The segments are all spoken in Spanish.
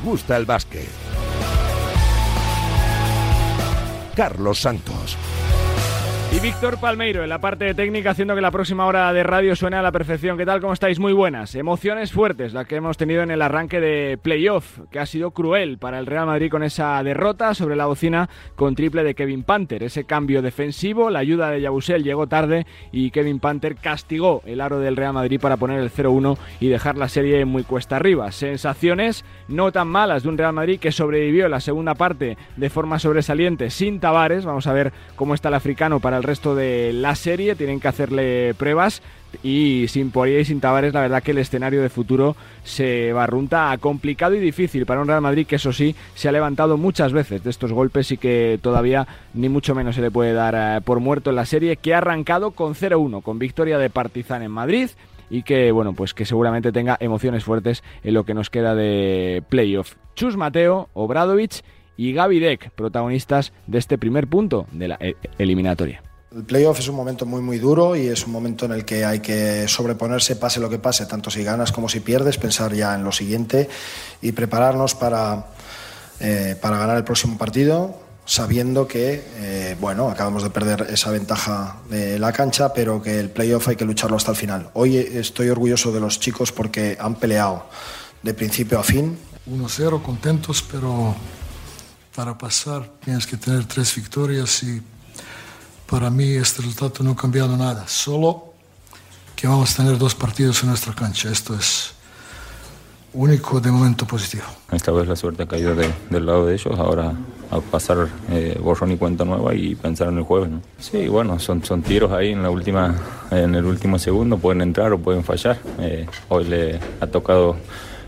gusta el básquet. Carlos Santos. Y Víctor Palmeiro en la parte técnica haciendo que la próxima hora de radio suene a la perfección. ¿Qué tal? ¿Cómo estáis? Muy buenas. Emociones fuertes las que hemos tenido en el arranque de playoff, que ha sido cruel para el Real Madrid con esa derrota sobre la bocina con triple de Kevin Panther. Ese cambio defensivo, la ayuda de Yabusel llegó tarde y Kevin Panther castigó el aro del Real Madrid para poner el 0-1 y dejar la serie muy cuesta arriba. Sensaciones no tan malas de un Real Madrid que sobrevivió la segunda parte de forma sobresaliente sin Tavares. Vamos a ver cómo está el africano para el resto de la serie, tienen que hacerle pruebas y sin Poirier y sin Tavares la verdad que el escenario de futuro se barrunta complicado y difícil para un Real Madrid que eso sí se ha levantado muchas veces de estos golpes y que todavía ni mucho menos se le puede dar eh, por muerto en la serie que ha arrancado con 0-1 con victoria de Partizan en Madrid y que bueno pues que seguramente tenga emociones fuertes en lo que nos queda de playoff. Chus Mateo, Obradovic y Gaby Deck, protagonistas de este primer punto de la eh, eliminatoria. El playoff es un momento muy muy duro y es un momento en el que hay que sobreponerse pase lo que pase, tanto si ganas como si pierdes, pensar ya en lo siguiente y prepararnos para, eh, para ganar el próximo partido, sabiendo que eh, bueno acabamos de perder esa ventaja de la cancha, pero que el playoff hay que lucharlo hasta el final. Hoy estoy orgulloso de los chicos porque han peleado de principio a fin. 1-0, contentos, pero para pasar tienes que tener tres victorias y para mí este resultado no ha cambiado nada, solo que vamos a tener dos partidos en nuestra cancha. Esto es único de momento positivo. Esta vez la suerte ha caído del lado de ellos, ahora a pasar eh, borrón y cuenta nueva y pensar en el jueves. ¿no? Sí, bueno, son, tiros ahí en, la última, en el último segundo, pueden entrar o pueden fallar. Eh, hoy le ha tocado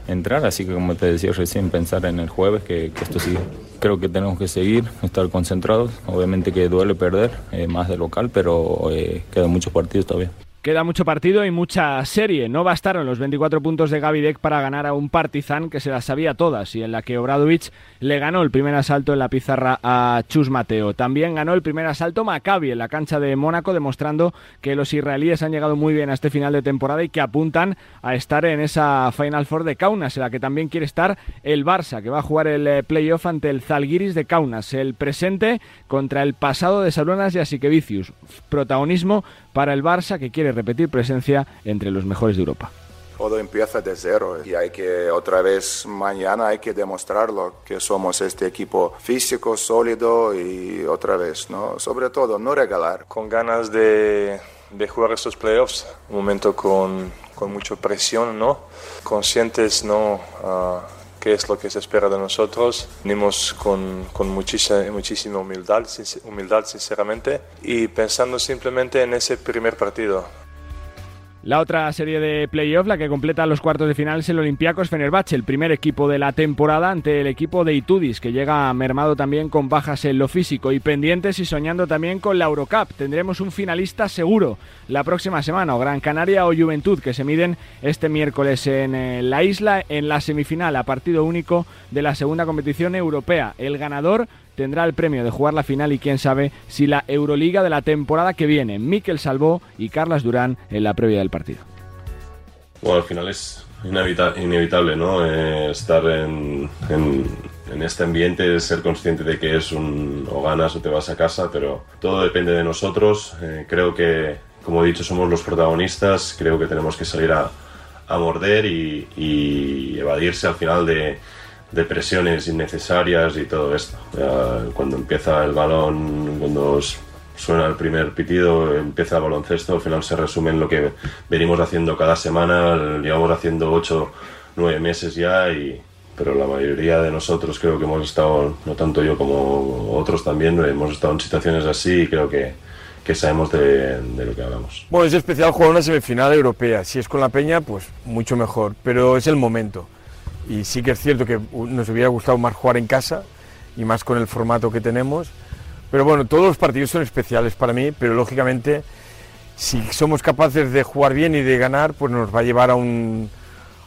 entrar, así que como te decía recién, pensar en el jueves que, esto sigue creo que tenemos que seguir, estar concentrados. Obviamente que duele perder, eh, más de local, pero eh, quedan muchos partidos todavía. Queda mucho partido y mucha serie. No bastaron los 24 puntos de Gavidec para ganar a un Partizan que se las sabía todas y en la que Obradovic le ganó el primer asalto en la pizarra a Chus Mateo. También ganó el primer asalto Maccabi en la cancha de Mónaco, demostrando que los israelíes han llegado muy bien a este final de temporada y que apuntan a estar en esa Final Four de Kaunas, en la que también quiere estar el Barça, que va a jugar el eh, playoff ante el Zalgiris de Kaunas. El presente contra el pasado de Salunas y Asikevicius. Protagonismo para el Barça que quiere repetir presencia entre los mejores de Europa. Todo empieza de cero y hay que otra vez mañana hay que demostrarlo que somos este equipo físico, sólido y otra vez, ¿no? Sobre todo, no regalar. Con ganas de, de jugar estos playoffs, un momento con, con mucha presión, ¿no? Conscientes, ¿no? Uh, qué es lo que se espera de nosotros. Venimos con, muchísima, humildad, sinceramente, y pensando simplemente en ese primer partido. La otra serie de playoff, la que completa los cuartos de final, es el Olympiacos Fenerbahce, el primer equipo de la temporada ante el equipo de Itudis, que llega mermado también con bajas en lo físico y pendientes y soñando también con la Eurocup. Tendremos un finalista seguro la próxima semana, o Gran Canaria o Juventud, que se miden este miércoles en eh, la isla en la semifinal a partido único de la segunda competición europea. El ganador tendrá el premio de jugar la final y quién sabe si la Euroliga de la temporada que viene. Miquel Salvó y Carlas Durán en la previa del partido. Bueno, al final es inevitable, ¿no? Eh, estar en, este ambiente, ser consciente de que es un o ganas o te vas a casa, pero todo depende de nosotros. Eh, creo que, como he dicho, somos los protagonistas, creo que tenemos que salir a, morder y evadirse al final de, de presiones innecesarias y todo esto. cuando empieza el balón, cuando suena el primer pitido, empieza el baloncesto, al final se resume en lo que venimos haciendo cada semana, llevamos haciendo 8, 9 meses ya, y, pero la mayoría de nosotros creo que hemos estado, no tanto yo como otros también, hemos estado en situaciones así y creo que, que sabemos de, de, lo que hablamos. Bueno, es especial jugar una semifinal europea, si es con la Peña, pues mucho mejor, pero es el momento y sí que es cierto que nos hubiera gustado más jugar en casa y más con el formato que tenemos. Pero bueno, todos los partidos son especiales para mí, pero lógicamente si somos capaces de jugar bien y de ganar, pues nos va a llevar a un,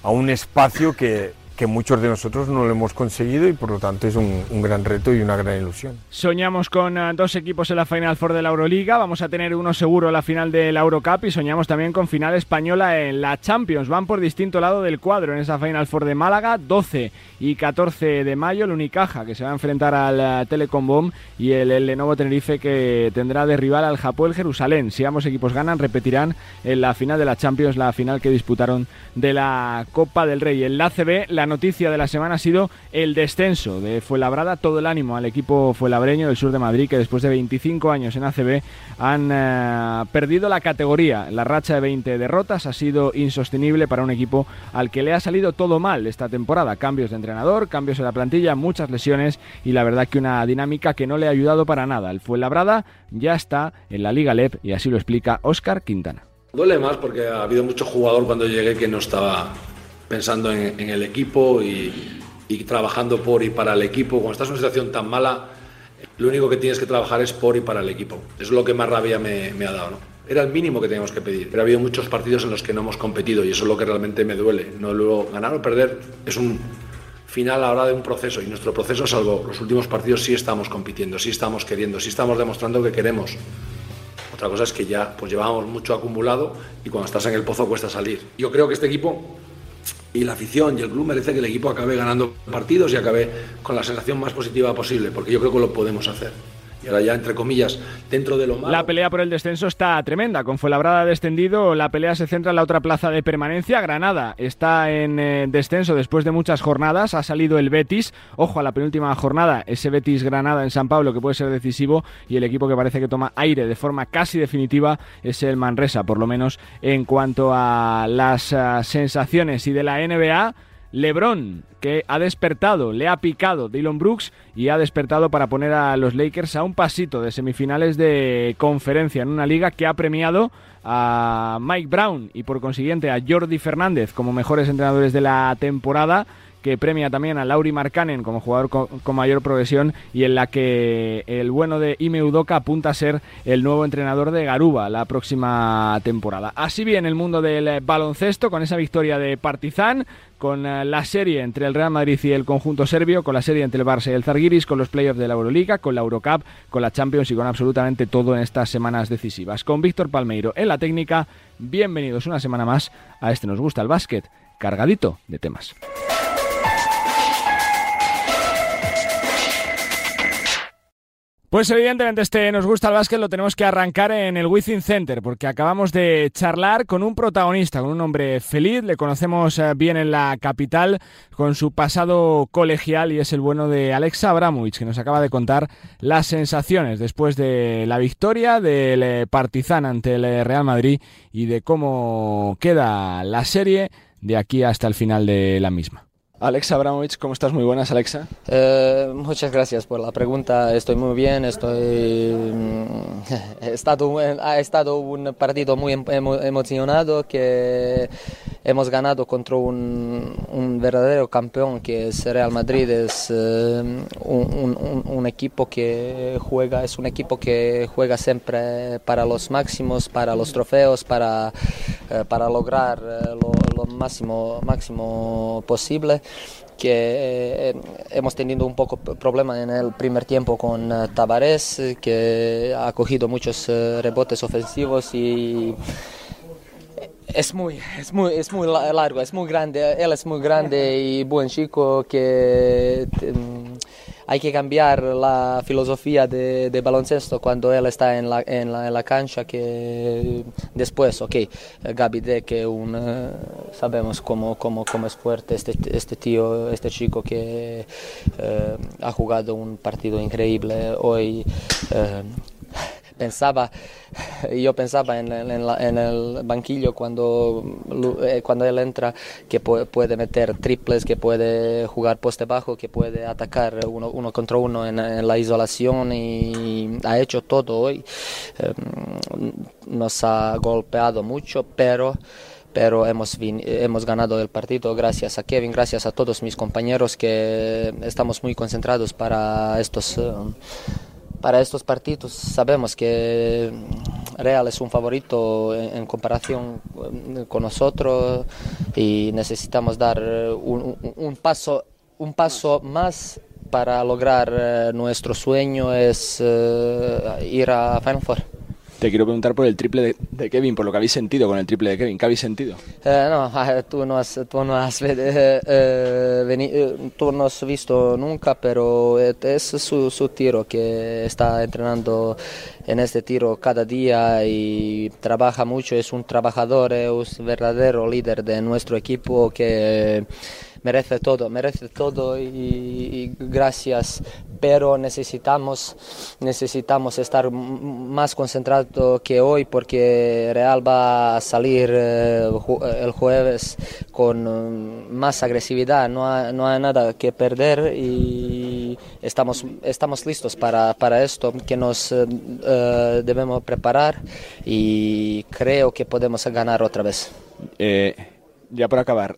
a un espacio que que muchos de nosotros no lo hemos conseguido y por lo tanto es un, gran reto y una gran ilusión. Soñamos con eh, dos equipos en la Final Four de la Euroliga, vamos a tener uno seguro en la final de la Eurocup y soñamos también con final española en la Champions. Van por distinto lado del cuadro en esa Final Four de Málaga, 12 y 14 de mayo, el Unicaja que se va a enfrentar al eh, Telecom Bomb y el, Lenovo Tenerife que tendrá de rival al Japón Jerusalén. Si ambos equipos ganan, repetirán en la final de la Champions la final que disputaron de la Copa del Rey. En la CB, la noticia de la semana ha sido el descenso de Fuenlabrada. Todo el ánimo al equipo fuenlabreño del sur de Madrid, que después de 25 años en ACB han eh, perdido la categoría. La racha de 20 derrotas ha sido insostenible para un equipo al que le ha salido todo mal esta temporada. Cambios de entrenador, cambios en la plantilla, muchas lesiones y la verdad que una dinámica que no le ha ayudado para nada. El Fuenlabrada ya está en la Liga LEP y así lo explica Óscar Quintana. Duele más porque ha habido mucho jugador cuando llegué que no estaba pensando en, el equipo y, trabajando por y para el equipo. Cuando estás en una situación tan mala, lo único que tienes que trabajar es por y para el equipo. Es lo que más rabia me, ha dado. ¿no? Era el mínimo que teníamos que pedir, pero ha habido muchos partidos en los que no hemos competido y eso es lo que realmente me duele. No luego ganar o perder es un final ahora de un proceso y nuestro proceso, salvo los últimos partidos, sí estamos compitiendo, sí estamos queriendo, sí estamos demostrando que queremos. Otra cosa es que ya pues llevábamos mucho acumulado y cuando estás en el pozo cuesta salir. Yo creo que este equipo y la afición y el club merece que el equipo acabe ganando partidos y acabe con la sensación más positiva posible, porque yo creo que lo podemos hacer ya entre comillas dentro de lo malo. La pelea por el descenso está tremenda, con Fuenlabrada descendido, la pelea se centra en la otra plaza de permanencia, Granada. Está en eh, descenso después de muchas jornadas, ha salido el Betis, ojo a la penúltima jornada, ese Betis Granada en San Pablo que puede ser decisivo y el equipo que parece que toma aire de forma casi definitiva es el Manresa, por lo menos en cuanto a las eh, sensaciones. Y de la NBA LeBron, que ha despertado, le ha picado Dylan Brooks y ha despertado para poner a los Lakers a un pasito de semifinales de conferencia en una liga que ha premiado a Mike Brown y por consiguiente a Jordi Fernández como mejores entrenadores de la temporada que premia también a Lauri Markkanen como jugador con, mayor progresión y en la que el bueno de Ime Udoka apunta a ser el nuevo entrenador de Garuba la próxima temporada. Así bien el mundo del baloncesto con esa victoria de Partizan, con eh, la serie entre el Real Madrid y el conjunto serbio, con la serie entre el Barça y el Zarguiris, con los playoffs de la Euroliga, con la Eurocup, con la Champions y con absolutamente todo en estas semanas decisivas. Con Víctor Palmeiro en la técnica, bienvenidos una semana más a este Nos Gusta el Básquet, cargadito de temas. Pues evidentemente este nos gusta el básquet lo tenemos que arrancar en el Within Center porque acabamos de charlar con un protagonista, con un hombre feliz, le conocemos eh, bien en la capital con su pasado colegial y es el bueno de Alexa Abramovich que nos acaba de contar las sensaciones después de la victoria del eh, Partizan ante el eh, Real Madrid y de cómo queda la serie de aquí hasta el final de la misma. Alexa Abramovich, ¿cómo estás? Muy buenas, Alexa. Eh, muchas gracias por la pregunta. Estoy muy bien. Estoy. Mm, estado, ha estado un partido muy emocionado que hemos ganado contra un, verdadero campeón que es Real Madrid. Es eh, un, equipo que juega, es un equipo que juega siempre para los máximos, para los trofeos, para, eh, para lograr lo, lo máximo, máximo posible que eh, hemos tenido un poco problema en el primer tiempo con Tavares, que ha cogido muchos eh, rebotes ofensivos y es muy, es muy, es muy largo, es muy grande, él es muy grande y buen chico que hay que cambiar la filosofía de, de baloncesto cuando él está en la, en la, en la cancha que después, ok, Gaby de que un, eh, sabemos cómo, cómo, cómo, es fuerte este, este tío, este chico que eh, ha jugado un partido increíble hoy. Eh, pensaba, yo pensaba en, el banquillo cuando, eh, cuando él entra que puede, meter triples, que puede jugar poste bajo, que puede atacar uno, contra uno en, la isolación y ha hecho todo hoy. Em, nos ha golpeado mucho, pero pero hemos, hemos ganado el partido gracias a Kevin, gracias a todos mis compañeros que estamos muy concentrados para estos... Em, para estos partidos sabemos que Real es un favorito en, comparación con nosotros y necesitamos dar un, paso, un paso más para lograr nuestro sueño es ir a Final Four. Te quiero preguntar por el triple de, Kevin, por lo que habéis sentido con el triple de Kevin. ¿Qué habéis sentido? Eh, no, tú no has, tú no has, eh, eh, tú no has visto nunca, pero es su, su, tiro que está entrenando en este tiro cada día y trabaja mucho. Es un trabajador, es un verdadero líder de nuestro equipo que merece todo, merece todo y, gracias, pero necesitamos, necesitamos estar más concentrado que hoy porque Real va a salir eh, el jueves con mm, más agresividad, no hay, no hay nada que perder y estamos, estamos listos para, para esto que nos eh, eh, debemos preparar y creo que podemos ganar otra vez. ya por acabar,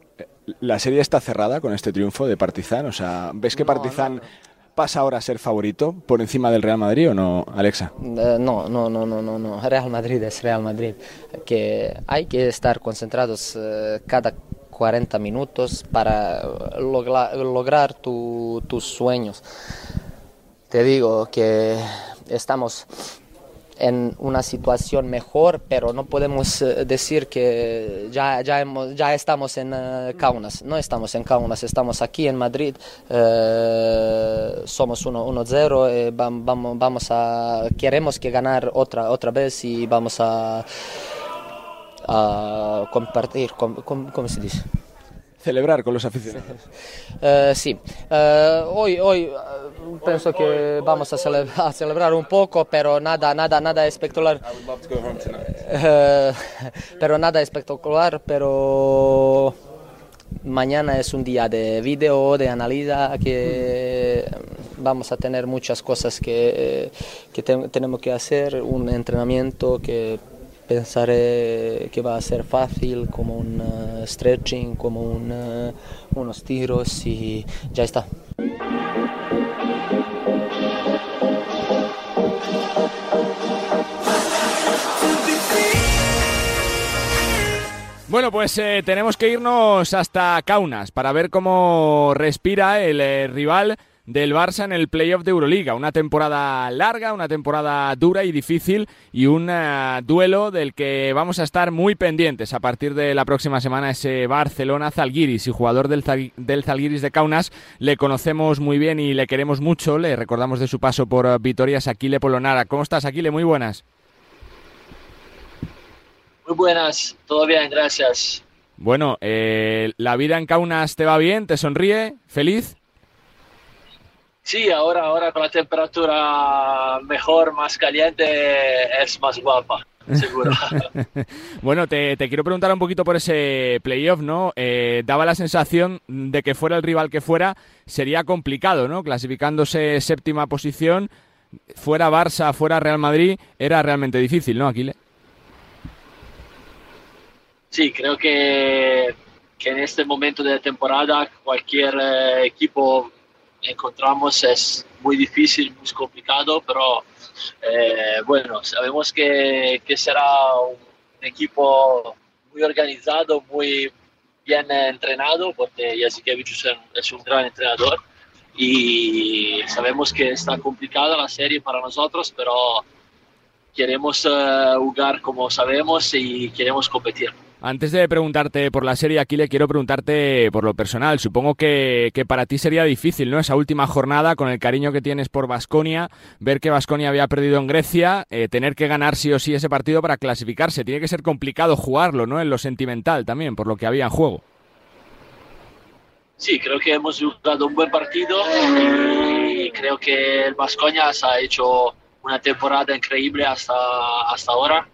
la serie está cerrada con este triunfo de Partizan. O sea, ¿ves que Partizan pasa ahora a ser favorito por encima del Real Madrid o no, Alexa? no, no, no, no, no, no. Real Madrid es Real Madrid. Que hay que estar concentrados cada 40 minutos para lograr tus sueños. Te digo que estamos en una situación mejor, pero no podemos eh, decir que ya, ya, hemos, ya estamos en uh, Kaunas. No estamos en Kaunas, estamos aquí en Madrid. Uh, somos 1-0, eh, vamos, vamos a, queremos que ganar otra, otra vez y vamos a, a compartir, ¿cómo se dice? Celebrar con los aficionados. Uh, sí, uh, hoy, hoy uh, pienso que vamos a, celebrar, a, celebrar un poco, pero nada, nada, nada espectacular. pero nada espectacular, pero mañana es un día de video, de analiza, que vamos a tener muchas cosas que, que te, tenemos que hacer, un entrenamiento que pensaré que va a ser fácil, como un uh, stretching, como un, uh, unos tiros y ya está. Bueno, pues eh, tenemos que irnos hasta Kaunas para ver cómo respira el eh, rival del Barça en el playoff de Euroliga. Una temporada larga, una temporada dura y difícil y un eh, duelo del que vamos a estar muy pendientes a partir de la próxima semana ese Barcelona-Zalgiris y jugador del, del Zalgiris de Kaunas le conocemos muy bien y le queremos mucho. Le recordamos de su paso por eh, Vitorias Aquile Polonara. ¿Cómo estás, Aquile? Muy buenas. Muy buenas, todo bien, gracias. Bueno, eh, ¿la vida en Kaunas te va bien? ¿Te sonríe? ¿Feliz? Sí, ahora, ahora con la temperatura mejor, más caliente, es más guapa. Seguro. bueno, te, quiero preguntar un poquito por ese playoff, ¿no? Eh, daba la sensación de que fuera el rival que fuera, sería complicado, ¿no? Clasificándose séptima posición, fuera Barça, fuera Real Madrid, era realmente difícil, ¿no, Aquile? Sí, creo que, que en este momento de la temporada cualquier eh, equipo encontramos es muy difícil, muy complicado, pero eh, bueno, sabemos que, que, será un equipo muy organizado, muy bien entrenado, porque Jasikevich es un gran entrenador y sabemos que está complicada la serie para nosotros, pero queremos uh, jugar como sabemos y queremos competir. Antes de preguntarte por la serie, aquí le quiero preguntarte por lo personal. Supongo que, para ti sería difícil, ¿no? Esa última jornada, con el cariño que tienes por Vasconia, ver que Vasconia había perdido en Grecia, eh, tener que ganar sí o sí ese partido para clasificarse. Tiene que ser complicado jugarlo, ¿no? En lo sentimental también, por lo que había en juego. Sí, creo que hemos jugado un buen partido y creo que el Vasconia ha hecho una temporada increíble hasta, hasta ahora.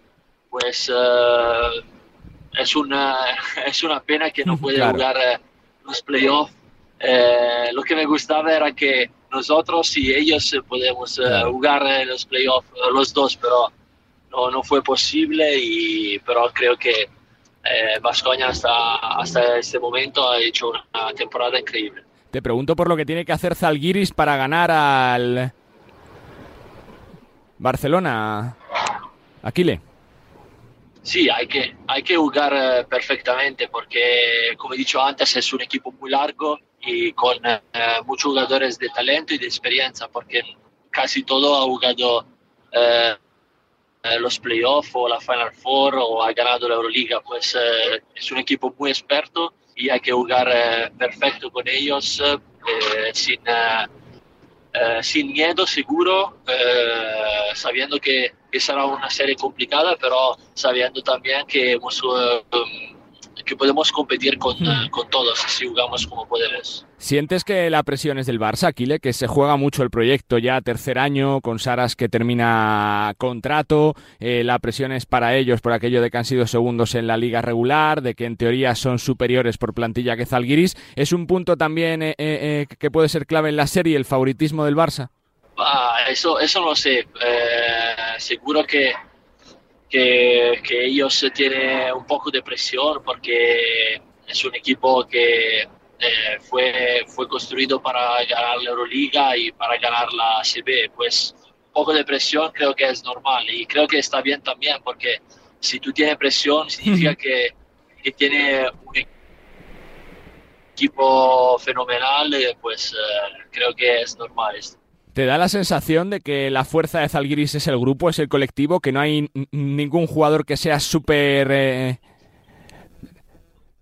Pues. Eh, es una, es una pena que no puede jugar eh, los playoffs. Eh, lo que me gustaba era que nosotros y ellos eh, podemos jugar los playoffs, los dos, pero no, no fue posible. Y, pero creo que Vascoña hasta, hasta este momento ha hecho una temporada increíble. Te pregunto por lo que tiene que hacer Zalgiris para ganar al Barcelona. Aquile. Sí, hay que, hay que jugar eh, perfectamente porque, como he dicho antes, es un equipo muy largo y con eh, muchos jugadores de talento y de experiencia, porque casi todo ha jugado eh, los playoffs o la Final Four o ha ganado la Euroliga. Pues es un equipo muy experto y hay que jugar perfecto con ellos sin, sin miedo, seguro, sabiendo que, que, será una serie complicada, pero sabiendo también que hemos que podemos competir con, hmm. con, todos si jugamos como podemos. ¿Sientes que la presión es del Barça, Aquile? Que se juega mucho el proyecto ya tercer año, con Saras que termina contrato, eh, la presión es para ellos por aquello de que han sido segundos en la liga regular, de que en teoría son superiores por plantilla que Zalgiris. ¿Es un punto también eh, eh, que puede ser clave en la serie, el favoritismo del Barça? Ah, eso, eso no sé. seguro que que, que, ellos tienen un poco de presión porque es un equipo que eh, fue, fue construido para ganar la Euroliga y para ganar la CB. Pues un poco de presión creo que es normal y creo que está bien también porque si tú tienes presión significa que, que tiene un equipo fenomenal, eh, pues eh, creo que es normal esto. ¿Te da la sensación de que la fuerza de Zalgiris es el grupo, es el colectivo, que no hay ningún jugador que sea súper eh,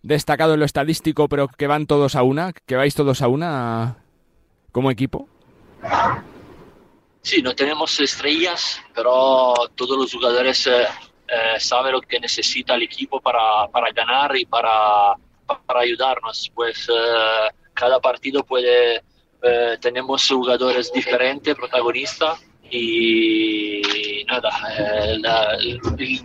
destacado en lo estadístico, pero que van todos a una, que vais todos a una como equipo? Sí, no tenemos estrellas, pero todos los jugadores eh, eh, saben lo que necesita el equipo para, para ganar y para, para ayudarnos. Pues cada partido puede eh, tenemos jugadores diferentes, protagonistas, y nada, eh,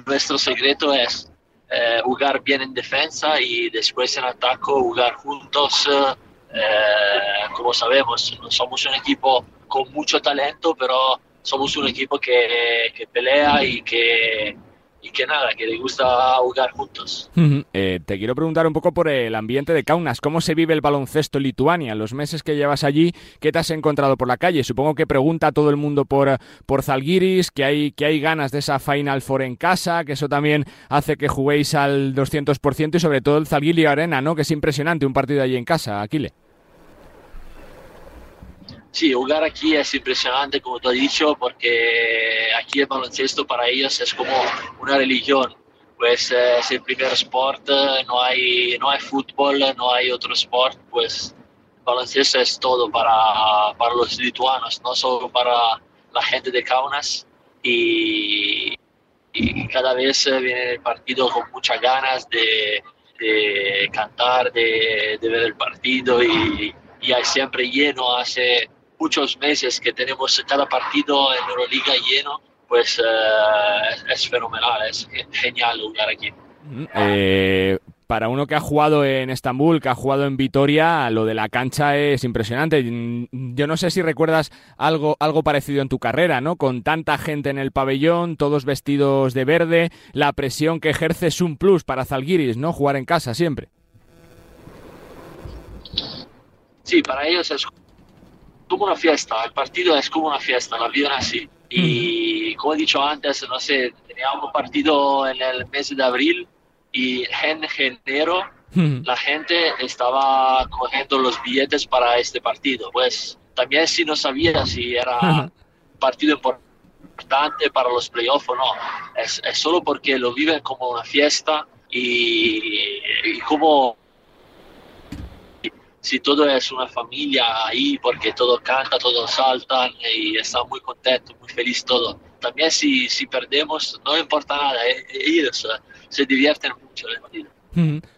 nuestro secreto es eh, jugar bien en defensa y después en ataque jugar juntos. como sabemos, no somos un equipo con mucho talento, pero somos un equipo que, que pelea y que y que nada, que le gusta jugar juntos. Eh, te quiero preguntar un poco por el ambiente de Kaunas. ¿Cómo se vive el baloncesto en Lituania? Los meses que llevas allí, ¿qué te has encontrado por la calle? Supongo que pregunta a todo el mundo por, por Zalgiris, que hay, que hay ganas de esa Final Four en casa, que eso también hace que juguéis al 200% y sobre todo el Zalgiris Arena, ¿no? Que es impresionante un partido allí en casa, Aquile. Sí, jugar aquí es impresionante, como tú has dicho, porque aquí el baloncesto para ellos es como una religión. Pues eh, es el primer sport, no hay, no hay fútbol, no hay otro sport, pues baloncesto es todo para, para los lituanos, no solo para la gente de Kaunas. Y, y cada vez viene el partido con muchas ganas de, de cantar, de, de, ver el partido y, y hay siempre lleno, hace muchos meses que tenemos cada partido en Euroliga lleno, pues eh, es, fenomenal, es genial jugar aquí. Mm, eh, para uno que ha jugado en Estambul, que ha jugado en Vitoria, lo de la cancha es impresionante. Mm, yo no sé si recuerdas algo, algo parecido en tu carrera, ¿no? Con tanta gente en el pabellón, todos vestidos de verde, la presión que ejerce es un plus para Zalgiris, ¿no? Jugar en casa siempre. Sí, para ellos es como una fiesta, el partido es como una fiesta, la viven así. Y como he dicho antes, no sé, teníamos un partido en el mes de abril y en enero la gente estaba cogiendo los billetes para este partido. Pues también si no sabía si era partido importante para los playoffs o no, es, es, solo porque lo viven como una fiesta y, y como si todo es una familia ahí porque todos cantan, todos saltan y están muy contentos, muy felices todo. También si, si perdemos, no importa nada, eh, ellos eh, se divierten mucho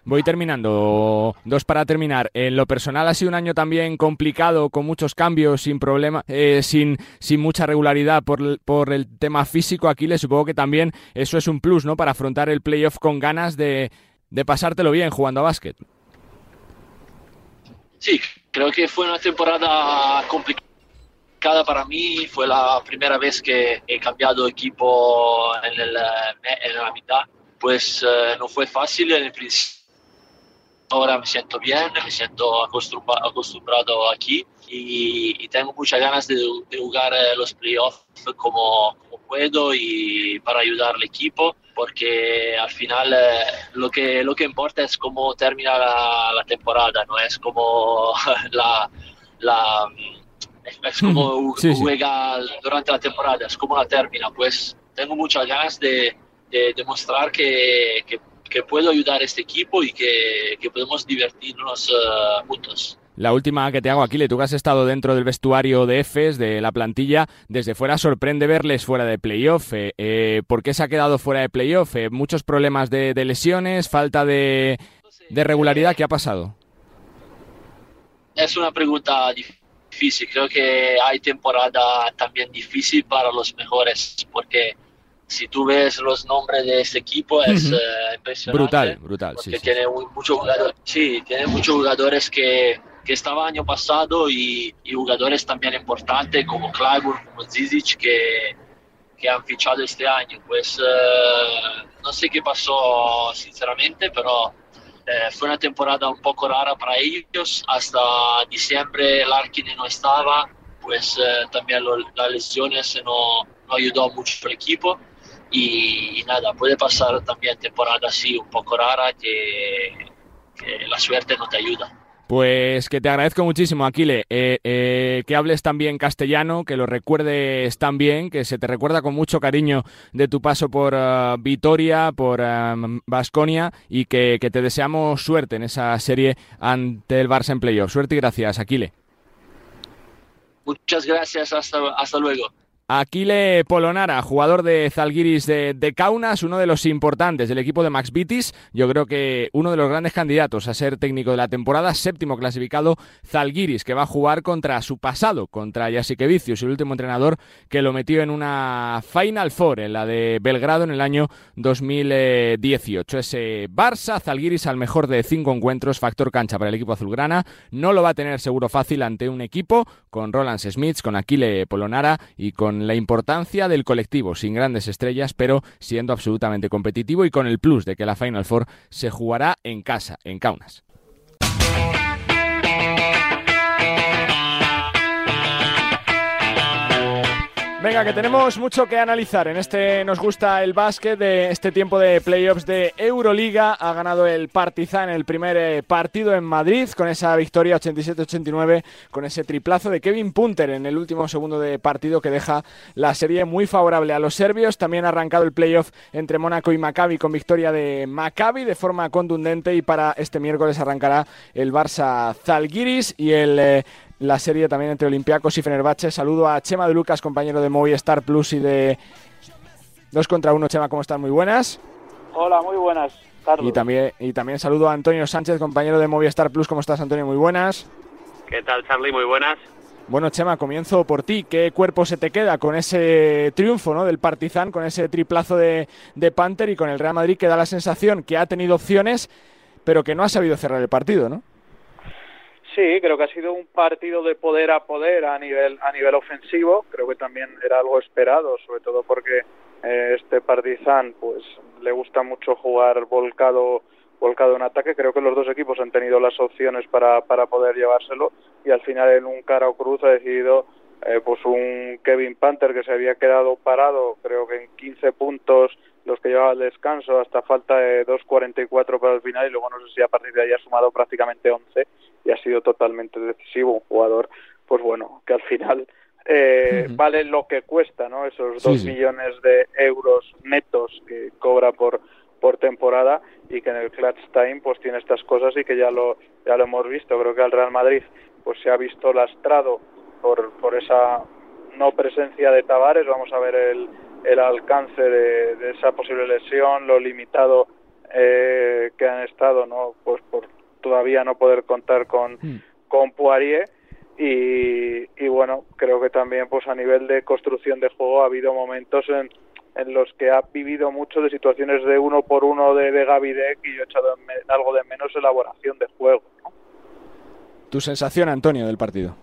Voy terminando. Dos para terminar. En lo personal ha sido un año también complicado, con muchos cambios, sin problema, eh, sin, sin mucha regularidad por, por, el tema físico. Aquí le supongo que también eso es un plus, ¿no? Para afrontar el playoff con ganas de, de pasártelo bien jugando a básquet. Sí, creo que fue una temporada complicada para mí. Fue la primera vez que he cambiado equipo en, el, en la mitad. Pues eh, no fue fácil en el principio. Ahora me siento bien, me siento acostumbrado aquí y, tengo muchas ganas de, jugar eh, los playoffs como, como puedo y para ayudar al equipo, porque al final eh, lo, que, lo que importa es cómo termina la, temporada, no es como la, la es como juega durante la temporada, es como la termina. Pues tengo muchas ganas de, demostrar que, que, puedo ayudar a este equipo y que, que podemos divertirnos uh, juntos. La última que te hago, aquí, tú que has estado dentro del vestuario de EFES, de la plantilla, desde fuera sorprende verles fuera de playoff. Eh, eh, ¿Por qué se ha quedado fuera de playoff? Eh, ¿Muchos problemas de, lesiones? ¿Falta de, de, regularidad? ¿Qué ha pasado? Es una pregunta difícil. Creo que hay temporada también difícil para los mejores, porque si tú ves los nombres de este equipo es impresionante. Brutal, brutal. Sí, Tiene, muchos jugadores, sí, tiene muchos jugadores que que estaba año pasado y, jugadores también importantes como Clyburn, como Zizic que, que han fichado este año. Pues eh, no sé qué pasó sinceramente, pero eh, fue una temporada un poco rara para ellos. Hasta diciembre Larkin no estaba, pues eh, también las lesiones no, no ayudó mucho al equipo. Y, nada, puede pasar también temporada así un poco rara que, que la suerte no te ayuda. Pues que te agradezco muchísimo, Aquile, eh, eh, que hables también castellano, que lo recuerdes tan bien, que se te recuerda con mucho cariño de tu paso por uh, Vitoria, por Vasconia y que, que, te deseamos suerte en esa serie ante el Barça en playoff. Suerte y gracias, Aquile. Muchas gracias, hasta, hasta luego. Aquile Polonara, jugador de Zalgiris de, Kaunas, uno de los importantes del equipo de Max Vitis. Yo creo que uno de los grandes candidatos a ser técnico de la temporada, séptimo clasificado Zalgiris, que va a jugar contra su pasado, contra Jasikevicius, el último entrenador que lo metió en una Final Four, en la de Belgrado en el año 2018. Ese Barça, Zalgiris al mejor de cinco encuentros, factor cancha para el equipo azulgrana. No lo va a tener seguro fácil ante un equipo con Roland Smith, con Aquile Polonara y con la importancia del colectivo, sin grandes estrellas, pero siendo absolutamente competitivo y con el plus de que la Final Four se jugará en casa, en Kaunas. Venga, que tenemos mucho que analizar. En este nos gusta el básquet de este tiempo de playoffs de Euroliga. Ha ganado el Partizan el primer eh, partido en Madrid con esa victoria 87-89 con ese triplazo de Kevin Punter en el último segundo de partido que deja la serie muy favorable a los serbios. También ha arrancado el playoff entre Mónaco y Maccabi con victoria de Maccabi de forma contundente y para este miércoles arrancará el Barça Zalgiris y el eh, la serie también entre Olympiacos y Fenerbahce. Saludo a Chema de Lucas, compañero de Movistar Plus y de 2 contra 1. Chema, ¿cómo estás? Muy buenas. Hola, muy buenas, Carlos. Y también, y también saludo a Antonio Sánchez, compañero de Movistar Plus. ¿Cómo estás, Antonio? Muy buenas. ¿Qué tal, Charlie? Muy buenas. Bueno, Chema, comienzo por ti. ¿Qué cuerpo se te queda con ese triunfo ¿no? del Partizan, con ese triplazo de, de Panther y con el Real Madrid que da la sensación que ha tenido opciones, pero que no ha sabido cerrar el partido, ¿no? Sí, creo que ha sido un partido de poder a poder a nivel a nivel ofensivo. Creo que también era algo esperado, sobre todo porque eh, este Partizan pues le gusta mucho jugar volcado volcado en ataque. Creo que los dos equipos han tenido las opciones para, para poder llevárselo y al final en un cara o cruz ha decidido eh, pues un Kevin Panther que se había quedado parado, creo que en 15 puntos los que llevaba al descanso hasta falta de 2.44 para el final y luego no sé si a partir de ahí ha sumado prácticamente 11 y ha sido totalmente decisivo un jugador pues bueno que al final eh, vale lo que cuesta no esos dos millones de euros netos que cobra por por temporada y que en el clutch time pues tiene estas cosas y que ya lo ya lo hemos visto. Creo que al Real Madrid pues se ha visto lastrado por por esa no presencia de Tavares. Vamos a ver el el alcance de, esa posible lesión lo limitado eh, que han estado no pues por todavía no poder contar con, hmm. con Poirier y, y, bueno, creo que también pues a nivel de construcción de juego ha habido momentos en, en los que ha vivido mucho de situaciones de uno por uno de, de Gavidec y yo he echado algo de menos elaboración de juego. ¿Tu sensación, Antonio, del partido?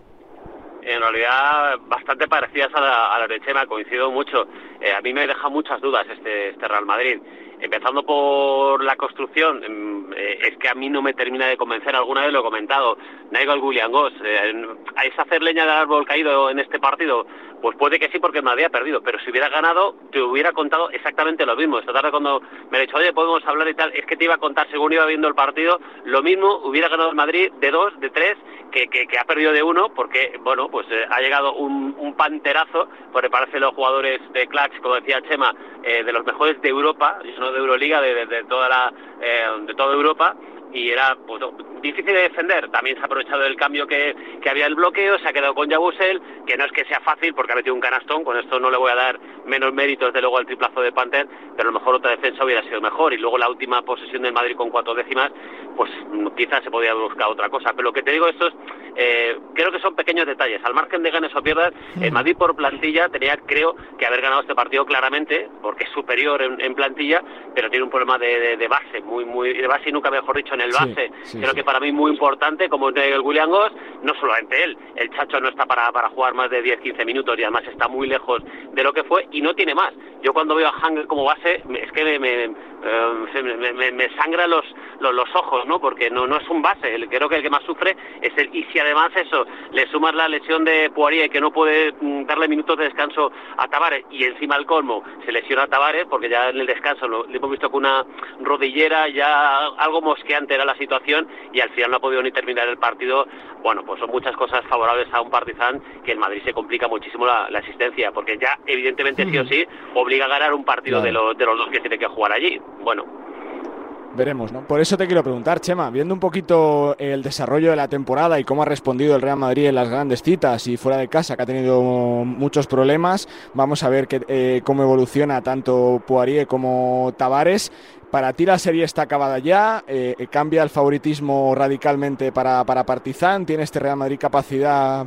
En realidad, bastante parecidas a la, a la de Chema, coincido mucho. Eh, a mí me deja muchas dudas este, este Real Madrid. Empezando por la construcción, mm, eh, es que a mí no me termina de convencer, alguna vez lo he comentado, Nigel Guliangos, eh, ¿es hacer leña del árbol caído en este partido? Pues puede que sí, porque me había perdido, pero si hubiera ganado, te hubiera contado exactamente lo mismo. Esta tarde cuando me he dicho, oye, podemos hablar y tal, es que te iba a contar, según iba viendo el partido, lo mismo hubiera ganado el Madrid de dos, de tres, que, que, ha perdido de uno, porque, bueno, pues eh, ha llegado un, panterazo, porque parece los jugadores de Clutch, como decía Chema, eh, de los mejores de Europa, y no de Euroliga, de, de, toda la, eh, de toda Europa, y era pues, difícil de defender. También se ha aprovechado del cambio que, que había el bloqueo, se ha quedado con Yabusel, que no es que sea fácil porque ha metido un canastón, con esto no le voy a dar menos méritos de luego al triplazo de Panther, pero a lo mejor otra defensa hubiera sido mejor. Y luego la última posesión del Madrid con cuatro décimas, pues quizás se podía buscar otra cosa. Pero lo que te digo, esto es, eh, creo que son pequeños detalles. Al margen de ganes o pierdas, el Madrid por plantilla tenía, creo, que haber ganado este partido claramente, porque es superior en, plantilla, pero tiene un problema de, base, muy, muy, de base y nunca mejor dicho en el base. creo que para mí muy importante, como el William Goss, no solamente él, el Chacho no está para, para jugar más de 10-15 minutos y además está muy lejos de lo que fue y no tiene más. Yo cuando veo a Hanger como base, es que me, me, eh, me, sangra los, los, ojos, ¿no? Porque no, no es un base, creo que el que más sufre es el... Y si además eso, le sumas la lesión de Poirier, que no puede mm, darle minutos de descanso a Tavares, y encima el colmo, se lesiona a Tavares, porque ya en el descanso lo, le hemos visto con una rodillera, ya algo mosqueante era la situación, y al final no ha podido ni terminar el partido. Bueno, pues son muchas cosas favorables a un Partizan que el Madrid se complica muchísimo la, la existencia, porque ya evidentemente sí o sí obliga a ganar un partido de, los, de los dos que tiene que jugar allí. Bueno, Veremos, ¿no? Por eso te quiero preguntar, Chema, viendo un poquito el desarrollo de la temporada y cómo ha respondido el Real Madrid en las grandes citas y fuera de casa, que ha tenido muchos problemas, vamos a ver que, eh, cómo evoluciona tanto Poirier como Tavares. Para ti la serie está acabada ya, eh, cambia el favoritismo radicalmente para, para Partizan, ¿tiene este Real Madrid capacidad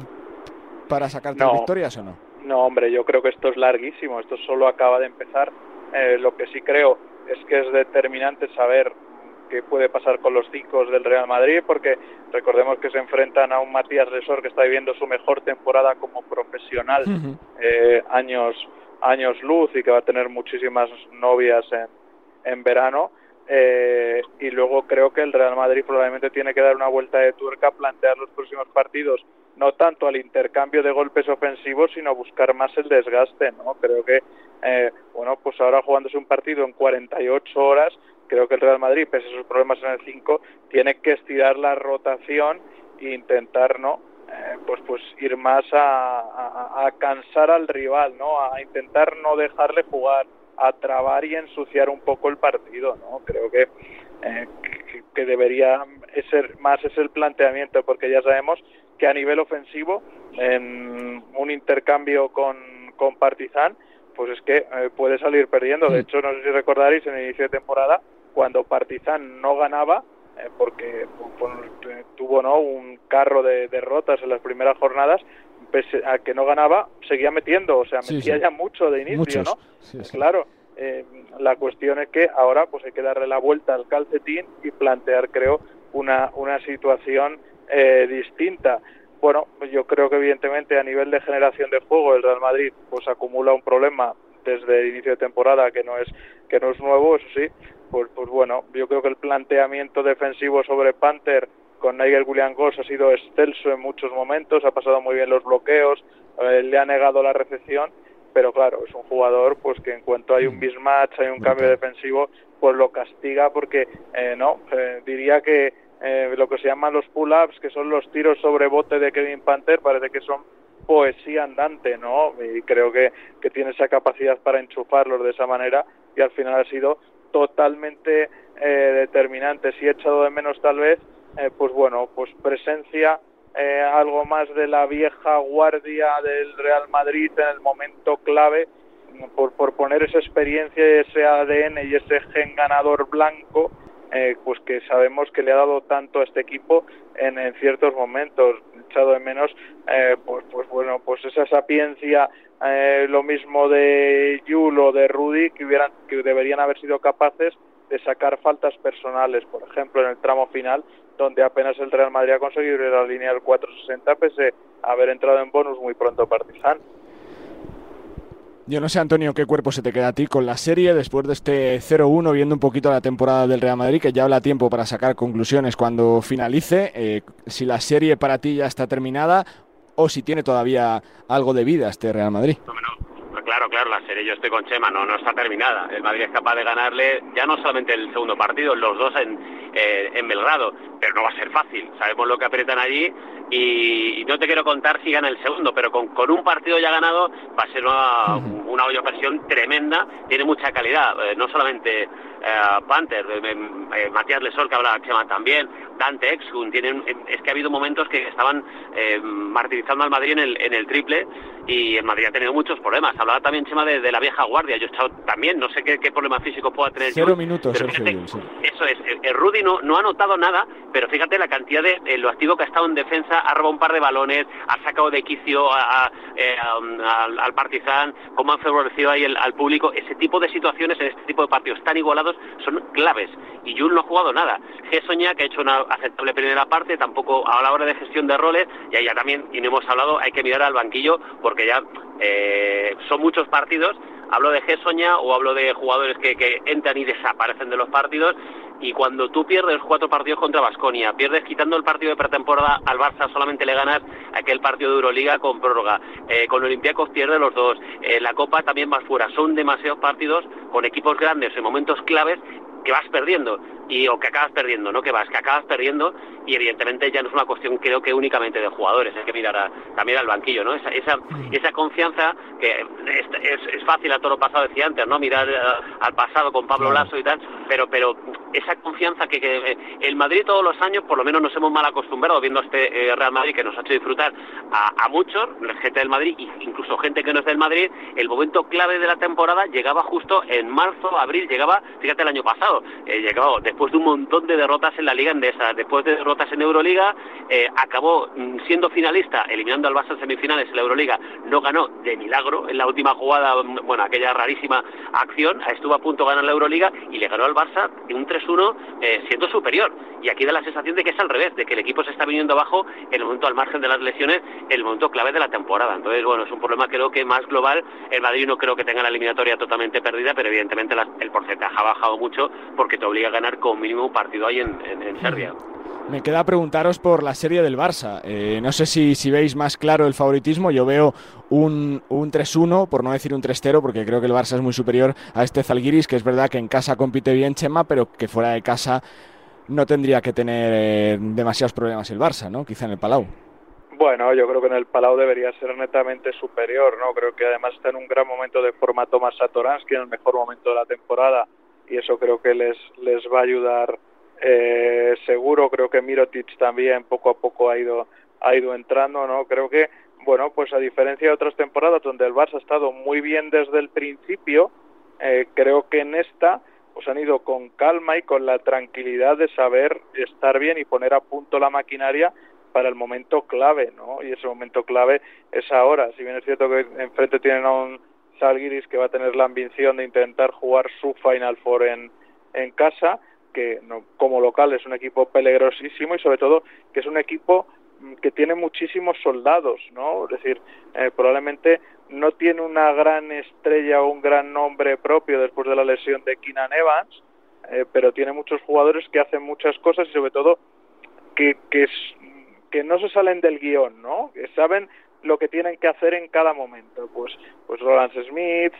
para sacar no, victorias o no? No, hombre, yo creo que esto es larguísimo, esto solo acaba de empezar. Eh, lo que sí creo es que es determinante saber qué puede pasar con los cinco del Real Madrid, porque recordemos que se enfrentan a un Matías Resor que está viviendo su mejor temporada como profesional, eh, años, años luz y que va a tener muchísimas novias en, en verano. Eh, y luego creo que el Real Madrid probablemente tiene que dar una vuelta de tuerca, plantear los próximos partidos no tanto al intercambio de golpes ofensivos, sino buscar más el desgaste, ¿no? Creo que, eh, bueno, pues ahora jugándose un partido en 48 horas, creo que el Real Madrid, pese a sus problemas en el 5, tiene que estirar la rotación e intentar, ¿no? Eh, pues pues ir más a, cansar al rival, ¿no? A intentar no dejarle jugar, a trabar y ensuciar un poco el partido, ¿no? Creo que, eh, que, debería ser más es el planteamiento, porque ya sabemos que a nivel ofensivo, en un intercambio con, con Partizan, pues es que eh, puede salir perdiendo. De hecho, no sé si recordaréis en el inicio de temporada, cuando Partizan no ganaba, eh, porque pues, tuvo ¿no? un carro de derrotas en las primeras jornadas, pese a que no ganaba, seguía metiendo, o sea, metía ya mucho de inicio, ¿no? Claro, eh, la cuestión es que ahora pues hay que darle la vuelta al calcetín y plantear, creo, una, una situación eh, distinta. Bueno, yo creo que evidentemente a nivel de generación de juego el Real Madrid pues acumula un problema desde el inicio de temporada que no es que no es nuevo, eso sí. Pues, pues bueno, yo creo que el planteamiento defensivo sobre Panther con Nigel William Goss ha sido excelso en muchos momentos, ha pasado muy bien los bloqueos, eh, le ha negado la recepción, pero claro, es un jugador pues que en cuanto hay un mm. mismatch, hay un cambio defensivo, pues lo castiga porque eh, no, diría que eh, lo que se llaman los pull-ups, que son los tiros sobre bote de Kevin Panther, parece que son poesía andante, ¿no? Y creo que, que tiene esa capacidad para enchufarlos de esa manera y al final ha sido totalmente eh, determinante. Si he echado de menos tal vez, eh, pues bueno, pues presencia eh, algo más de la vieja guardia del Real Madrid en el momento clave por, por poner esa experiencia, ese ADN y ese gen ganador blanco eh, pues que sabemos que le ha dado tanto a este equipo en, ciertos momentos echado de menos eh, pues pues bueno pues esa sapiencia eh, lo mismo de Yul o de Rudy que hubieran que deberían haber sido capaces de sacar faltas personales por ejemplo en el tramo final donde apenas el Real Madrid ha conseguido ir a la línea del 460 pese a haber entrado en bonus muy pronto Partizan Yo no sé, Antonio, qué cuerpo se te queda a ti con la serie después de este 0-1, viendo un poquito la temporada del Real Madrid, que ya habla tiempo para sacar conclusiones cuando finalice. Eh, si la serie para ti ya está terminada o si tiene todavía algo de vida este Real Madrid. Claro, claro, la serie yo estoy con Chema, no, no está terminada. El Madrid es capaz de ganarle ya no solamente el segundo partido, los dos en, eh, en Belgrado, pero no va a ser fácil. Sabemos lo que aprietan allí y, no te quiero contar si gana el segundo, pero con, con un partido ya ganado va a ser una, una olla presión tremenda, tiene mucha calidad, eh, no solamente eh, Panther, eh, Matías Lesor que habla Chema también, Dante Exun, tienen, es que ha habido momentos que estaban martirizando al Madrid en el, en el triple y el Madrid ha tenido muchos problemas. Hablaba también Chema de, la vieja guardia, yo he estado también, no sé qué, qué problemas físicos pueda tener. Cero minutos, Eso es, el, Rudy no, no ha notado nada, pero fíjate la cantidad de lo activo que ha estado en defensa, ha robado un par de balones, ha sacado de quicio eh, al, Partizan, cómo han favorecido ahí al público. Ese tipo de situaciones en este tipo de partidos tan igualados son claves. Y Jun no ha jugado nada. Gessoña, que ha hecho una aceptable primera parte, tampoco a la hora de gestión de roles, y ahí ya también, y no hemos hablado, hay que mirar al banquillo, porque ya eh, son muchos partidos hablo de Gessoña o hablo de jugadores que, entran y desaparecen de los partidos y cuando tú pierdes cuatro partidos contra Basconia, pierdes quitando el partido de pretemporada al Barça, solamente le ganas aquel partido de Euroliga con prórroga. Eh, con Olympiacos pierde los dos. Eh, la Copa también vas fuera. Son demasiados partidos con equipos grandes en momentos claves que vas perdiendo y o que acabas perdiendo, no que vas, que acabas perdiendo y evidentemente ya no es una cuestión creo que únicamente de jugadores, hay que mirar también al banquillo, ¿no? Esa, esa, esa confianza que es, es, fácil a todo lo pasado decía antes, ¿no? Mirar eh, al pasado con Pablo Lasso y tal, pero pero esa confianza que, que, eh, el Madrid todos los años por lo menos nos hemos mal acostumbrado viendo este eh, Real Madrid que nos ha hecho disfrutar a, a muchos, gente del Madrid incluso gente que no es del Madrid, el momento clave de la temporada llegaba justo en marzo, abril, llegaba, fíjate el año pasado, llegaba después después de un montón de derrotas en la Liga Endesa, después de derrotas en Euroliga, eh, acabó mm, siendo finalista, eliminando al Barça en semifinales en la Euroliga, no ganó de milagro en la última jugada, mm, bueno, aquella rarísima acción, estuvo a punto de ganar la Euroliga y le ganó al Barça en un 3-1 eh, siendo superior. Y aquí da la sensación de que es al revés, de que el equipo se está viniendo abajo en el momento al margen de las lesiones, en el momento clave de la temporada. Entonces, bueno, es un problema creo que más global. El Madrid no creo que tenga la eliminatoria totalmente perdida, pero evidentemente el porcentaje ha bajado mucho porque te obliga a ganar con mínimo un partido ahí en, Serbia. Me queda preguntaros por la serie del Barça. Eh, no sé si, si, veis más claro el favoritismo. Yo veo un, un 3-1, por no decir un 3-0, porque creo que el Barça es muy superior a este Zalgiris, que es verdad que en casa compite bien Chema, pero que fuera de casa no tendría que tener eh, demasiados problemas el Barça, ¿no? Quizá en el Palau. Bueno, yo creo que en el Palau debería ser netamente superior, ¿no? Creo que además está en un gran momento de forma Tomás Satoransky, en el mejor momento de la temporada y eso creo que les, les va a ayudar eh, seguro. Creo que Mirotic también poco a poco ha ido, ha ido entrando, ¿no? Creo que, bueno, pues a diferencia de otras temporadas donde el Barça ha estado muy bien desde el principio, eh, creo que en esta pues han ido con calma y con la tranquilidad de saber estar bien y poner a punto la maquinaria para el momento clave, ¿no? Y ese momento clave es ahora. Si bien es cierto que enfrente tienen a un Salguiris que va a tener la ambición de intentar jugar su Final Four en, en casa, que no, como local es un equipo peligrosísimo y sobre todo que es un equipo mm, que tiene muchísimos soldados, ¿no? Es decir, eh, probablemente no tiene una gran estrella o un gran nombre propio después de la lesión de Keenan Evans, eh, pero tiene muchos jugadores que hacen muchas cosas y sobre todo que, que, que no se salen del guion, ¿no? Que saben lo que tienen que hacer en cada momento. Pues, pues Roland Smith,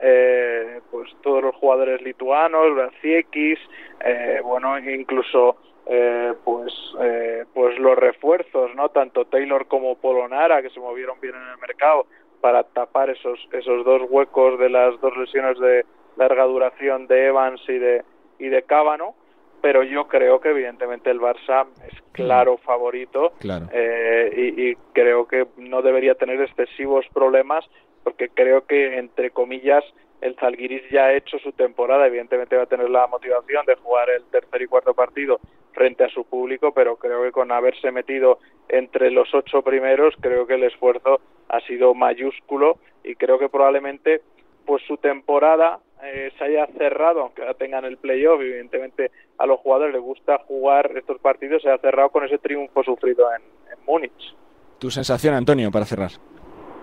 eh, pues todos los jugadores lituanos, Braciekis, eh, bueno, incluso eh, pues, eh, pues los refuerzos, ¿no? Tanto Taylor como Polonara, que se movieron bien en el mercado para tapar esos, esos dos huecos de las dos lesiones de larga duración de Evans y de, y de Cábano pero yo creo que evidentemente el Barça es claro favorito eh, y, y, creo que no debería tener excesivos problemas porque creo que entre comillas el Zalgiris ya ha hecho su temporada evidentemente va a tener la motivación de jugar el tercer y cuarto partido frente a su público pero creo que con haberse metido entre los ocho primeros creo que el esfuerzo ha sido mayúsculo y creo que probablemente pues su temporada eh, se haya cerrado, aunque ahora tengan el playoff, evidentemente a los jugadores les gusta jugar estos partidos, se ha cerrado con ese triunfo sufrido en, Múnich. ¿Tu sensación, Antonio, para cerrar?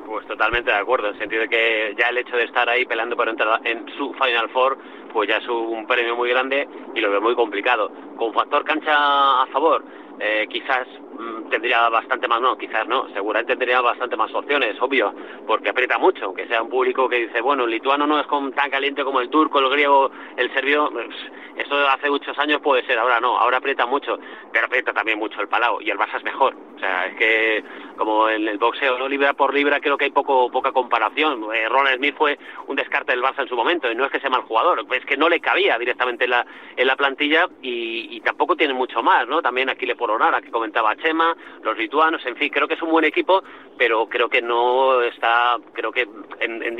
Pues totalmente de acuerdo, en el sentido de que ya el hecho de estar ahí peleando por entrar en su Final Four, pues ya es un premio muy grande y lo veo muy complicado. Con factor cancha a favor, eh, quizás mm, tendría bastante más, no, quizás no, seguramente tendría bastante más opciones, obvio, porque aprieta mucho, aunque sea un público que dice, bueno, el lituano no es tan caliente como el turco, el griego, el serbio, pues, eso hace muchos años puede ser, ahora no, ahora aprieta mucho, pero aprieta también mucho el palau y el Barça es mejor, o sea, es que como en el boxeo, ¿no? libra por libra creo que hay poco poca comparación, eh, Ronald Smith fue un descarte del Barça en su momento y no es que sea mal jugador, es que no le cabía directamente en la, en la plantilla y, tampoco tiene mucho más, ¿no? También aquí le Orar, que comentaba Chema, los lituanos, en fin, creo que es un buen equipo, pero creo que no está, creo que en,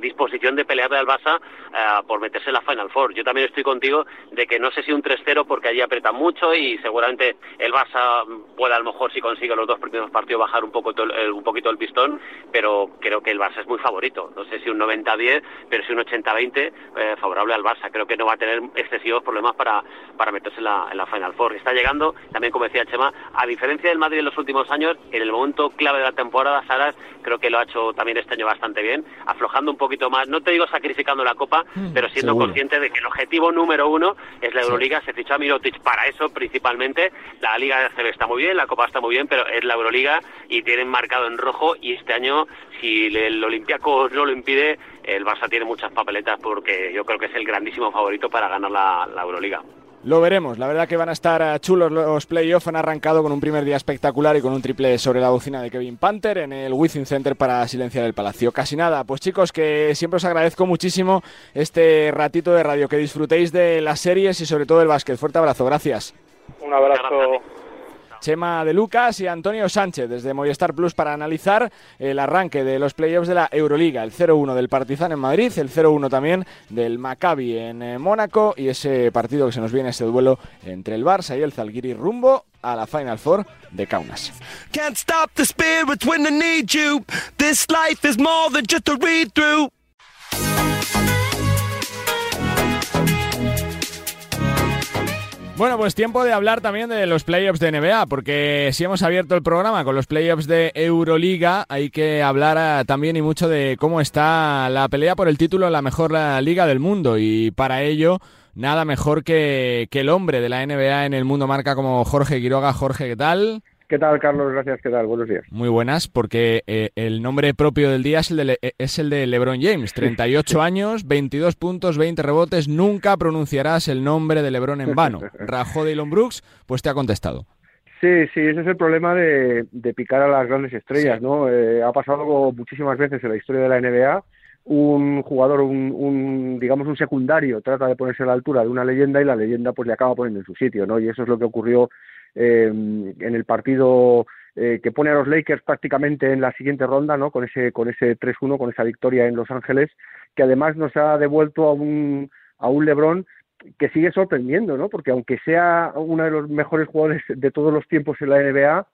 disposición de pelearle al Barça eh, por meterse en la Final Four. Yo también estoy contigo de que no sé si un 3-0 porque allí aprieta mucho y seguramente el Barça puede a lo mejor si consigue los dos primeros partidos bajar un poco un poquito el pistón, pero creo que el Barça es muy favorito. No sé si un 90-10, pero si un 80-20 eh, favorable al Barça. Creo que no va a tener excesivos problemas para, para meterse en la, en la Final Four. Está llegando como decía Chema, a diferencia del Madrid en los últimos años, en el momento clave de la temporada, Saras creo que lo ha hecho también este año bastante bien, aflojando un poquito más, no te digo sacrificando la Copa, mm, pero siendo consciente de que el objetivo número uno es la Euroliga, se fichó a Mirotic para eso principalmente, la Liga de CB está muy bien, la Copa está muy bien, pero es la Euroliga y tienen marcado en rojo y este año, si el Olympiacos no lo impide, el Barça tiene muchas papeletas porque yo creo que es el grandísimo favorito para ganar la Euroliga. Lo veremos, la verdad que van a estar eh, chulos los playoffs, han arrancado con un primer día espectacular y con un triple sobre la bocina de Kevin Panther en el Wizzing Center para silenciar el palacio. Casi nada, pues chicos, que siempre os agradezco muchísimo este ratito de radio, que disfrutéis de las series y sobre todo del básquet. Fuerte abrazo, gracias. Un abrazo. Chema de Lucas y Antonio Sánchez desde Movistar Plus para analizar el arranque de los playoffs de la Euroliga, el 0-1 del Partizan en Madrid, el 0-1 también del Maccabi en eh, Mónaco y ese partido que se nos viene, ese duelo entre el Barça y el Zalgiris rumbo a la Final Four de Kaunas. Bueno, pues tiempo de hablar también de los playoffs de NBA, porque si hemos abierto el programa con los playoffs de Euroliga, hay que hablar ah, también y mucho de cómo está la pelea por el título en la mejor ah, liga del mundo. Y para ello, nada mejor que, que el hombre de la NBA en el mundo marca como Jorge Quiroga. Jorge, ¿qué tal? ¿Qué tal, Carlos? Gracias. ¿Qué tal? Buenos días. Muy buenas, porque eh, el nombre propio del día es el, de, es el de LeBron James. 38 años, 22 puntos, 20 rebotes. Nunca pronunciarás el nombre de LeBron en vano. Rajó Dylan Brooks, pues te ha contestado. Sí, sí, ese es el problema de, picar a las grandes estrellas, ¿no? Eh, ha pasado muchísimas veces en la historia de la NBA. Un jugador, un, un, digamos, un secundario trata de ponerse a la altura de una leyenda y la leyenda pues le acaba poniendo en su sitio, ¿no? Y eso es lo que ocurrió eh, en el partido eh, que pone a los Lakers prácticamente en la siguiente ronda, ¿no? Con ese, con ese 3-1, con esa victoria en Los Ángeles, que además nos ha devuelto a un, a un LeBron que sigue sorprendiendo, ¿no? Porque aunque sea uno de los mejores jugadores de todos los tiempos en la NBA,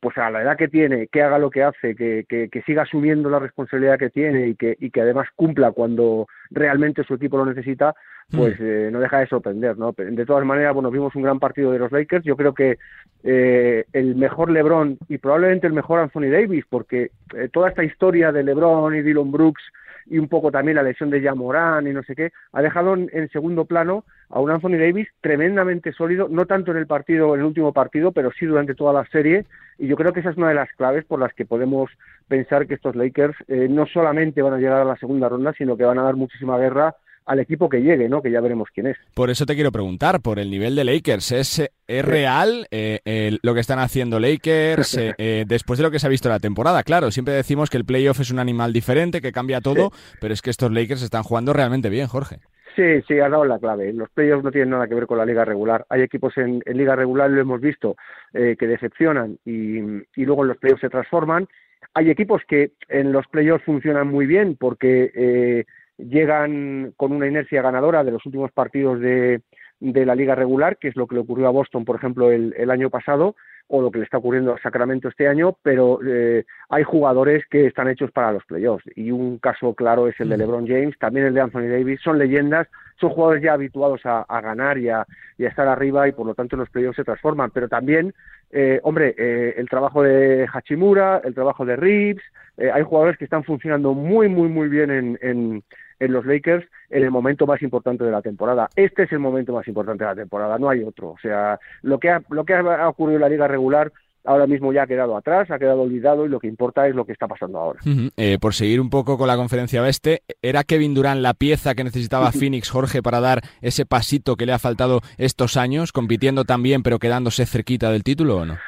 pues a la edad que tiene, que haga lo que hace, que, que, que siga asumiendo la responsabilidad que tiene y que, y que además cumpla cuando realmente su equipo lo necesita, pues hmm. eh, no deja de sorprender, ¿no? De todas maneras, bueno, vimos un gran partido de los Lakers. Yo creo que eh, el mejor LeBron y probablemente el mejor Anthony Davis, porque eh, toda esta historia de LeBron y Dylan Brooks y un poco también la lesión de Jamoran y no sé qué, ha dejado en, segundo plano a un Anthony Davis tremendamente sólido, no tanto en el partido, en el último partido, pero sí durante toda la serie, y yo creo que esa es una de las claves por las que podemos pensar que estos Lakers no solamente van a llegar a la segunda ronda, sino que van a dar muchísima guerra al equipo que llegue, ¿no? Que ya veremos quién es. Por eso te quiero preguntar, por el nivel de Lakers, ¿es, es real eh, lo que están haciendo Lakers eh, eh, después de lo que se ha visto la temporada? Claro, siempre decimos que el playoff es un animal diferente, que cambia todo, pero es que estos Lakers están jugando realmente bien, Jorge. Sí, sí, has dado la clave. Los playoffs no tienen nada que ver con la liga regular. Hay equipos en, liga regular, lo hemos visto, que decepcionan y, y luego en los playoffs se transforman. Hay equipos que en los playoffs funcionan muy bien porque llegan con una inercia ganadora de los últimos partidos de, de la liga regular, que es lo que le ocurrió a Boston, por ejemplo, el, el, año pasado, o lo que le está ocurriendo a Sacramento este año, pero eh, hay jugadores que están hechos para los playoffs. Y un caso claro es el de mm. LeBron James, también el de Anthony Davis, son leyendas, son jugadores ya habituados a, ganar y a, estar arriba y por lo tanto los playoffs se transforman, pero también, eh, hombre, eh, el trabajo de Hachimura, el trabajo de Reeves, hay jugadores que están funcionando muy, muy, muy bien en en los Lakers en el momento más importante de la temporada. Este es el momento más importante de la temporada, no hay otro. O sea, lo que ha, lo que ha ocurrido en la liga regular ahora mismo ya ha quedado atrás, ha quedado olvidado y lo que importa es lo que está pasando ahora. Eh, por seguir un poco con la conferencia oeste, ¿era Kevin Durant la pieza que necesitaba Phoenix Jorge para dar ese pasito que le ha faltado estos años, compitiendo también pero quedándose cerquita del título o no?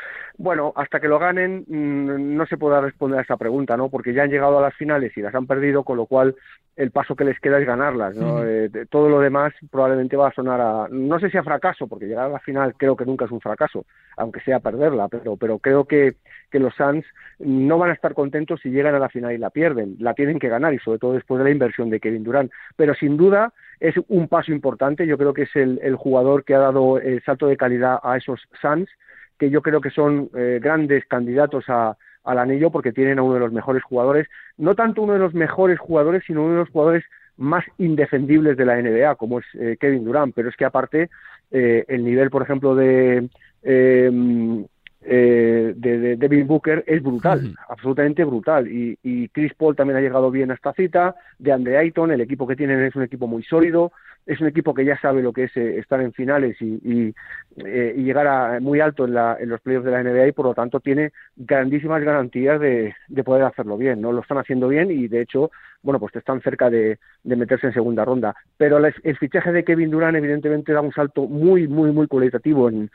Bueno, hasta que lo ganen mm, no se puede responder a esa pregunta, ¿no? Porque ya han llegado a las finales y las han perdido, con lo cual el paso que les queda es ganarlas, ¿no? Eh, todo lo demás probablemente va a sonar a, no sé si a fracaso, porque llegar a la final creo que nunca es un fracaso, aunque sea perderla, pero, pero creo que, que los Suns no van a estar contentos si llegan a la final y la pierden, la tienen que ganar y sobre todo después de la inversión de Kevin Durant, pero sin duda es un paso importante, yo creo que es el, el jugador que ha dado el salto de calidad a esos Suns que yo creo que son eh, grandes candidatos a, al anillo porque tienen a uno de los mejores jugadores, no tanto uno de los mejores jugadores, sino uno de los jugadores más indefendibles de la NBA, como es eh, Kevin Durant, pero es que aparte eh, el nivel, por ejemplo, de, de, de, Devin Booker es brutal, absolutamente brutal, y, y, Chris Paul también ha llegado bien a esta cita, de Andre Ayton, el equipo que tienen es un equipo muy sólido, es un equipo que ya sabe lo que es eh, estar en finales y, eh, llegar a, muy alto en, los playoffs de la NBA y por lo tanto tiene grandísimas garantías de, poder hacerlo bien, ¿no? Lo están haciendo bien y de hecho, bueno, pues están cerca de, meterse en segunda ronda. Pero el, fichaje de Kevin Durant evidentemente da un salto muy, muy, muy cualitativo en,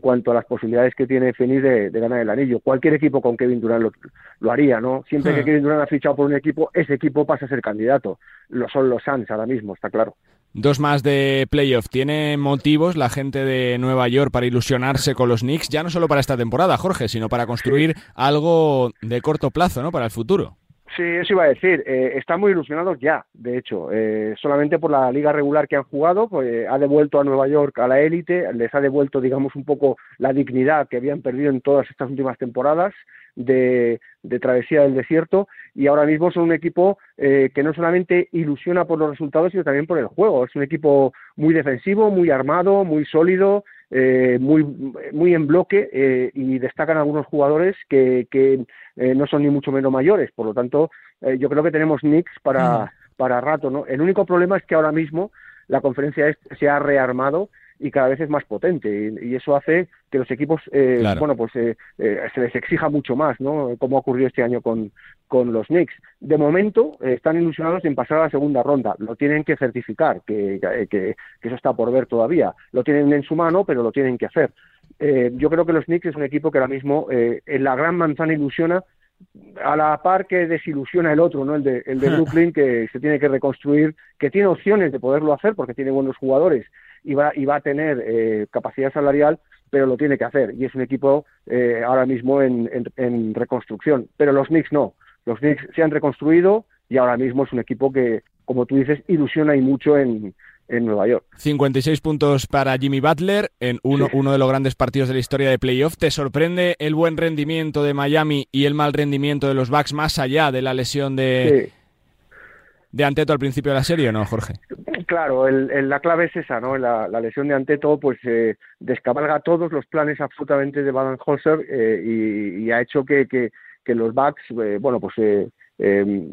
cuanto a las posibilidades que tiene Fenix de, ganar el anillo. Cualquier equipo con Kevin Durant lo, haría, ¿no? Siempre que Kevin Durant ha fichado por un equipo, ese equipo pasa a ser candidato. Lo son los Suns ahora mismo, está claro. Dos más de playoff. ¿Tiene motivos la gente de Nueva York para ilusionarse con los Knicks? Ya no solo para esta temporada, Jorge, sino para construir algo de corto plazo, ¿no? Para el futuro. Sí, eso iba a decir. Eh, están muy ilusionados ya, de hecho. Eh, solamente por la liga regular que han jugado, pues ha devuelto a Nueva York a la élite, les ha devuelto, digamos, un poco la dignidad que habían perdido en todas estas últimas temporadas de, travesía del desierto y ahora mismo son un equipo eh, que no solamente ilusiona por los resultados, sino también por el juego. Es un equipo muy defensivo, muy armado, muy sólido, eh, muy, muy en bloque eh, y destacan algunos jugadores que, que no son ni mucho menos mayores. Por lo tanto, yo creo que tenemos Knicks para, mm. para rato. ¿no? El único problema es que ahora mismo la conferencia se ha rearmado y cada vez es más potente y, eso hace que los equipos eh, bueno pues eh, eh, se les exija mucho más no como ha ocurrido este año con, con los Knicks. De momento están ilusionados en pasar a la segunda ronda. Lo tienen que certificar que, que, eso está por ver todavía. Lo tienen en su mano pero lo tienen que hacer. Yo creo que los Knicks es un equipo que ahora mismo en la gran manzana ilusiona a la par que desilusiona el otro, ¿no? El de, el de Brooklyn, que se tiene que reconstruir, que tiene opciones de poderlo hacer porque tiene buenos jugadores y va, y va a tener eh, capacidad salarial, pero lo tiene que hacer. Y es un equipo eh, ahora mismo en, en, reconstrucción. Pero los Knicks no. Los Knicks se han reconstruido y ahora mismo es un equipo que, como tú dices, ilusiona y mucho en, en Nueva York. 56 puntos para Jimmy Butler en uno, uno de los grandes partidos de la historia de playoff. ¿Te sorprende el buen rendimiento de Miami y el mal rendimiento de los Bucks más allá de la lesión de, de Anteto al principio de la serie o no, Jorge? Claro, el, la clave es esa, ¿no? La, lesión de Anteto pues eh, descabalga todos los planes absolutamente de Baden-Holzer eh, y, ha hecho que, que, los Bucks, eh, bueno, pues eh, em,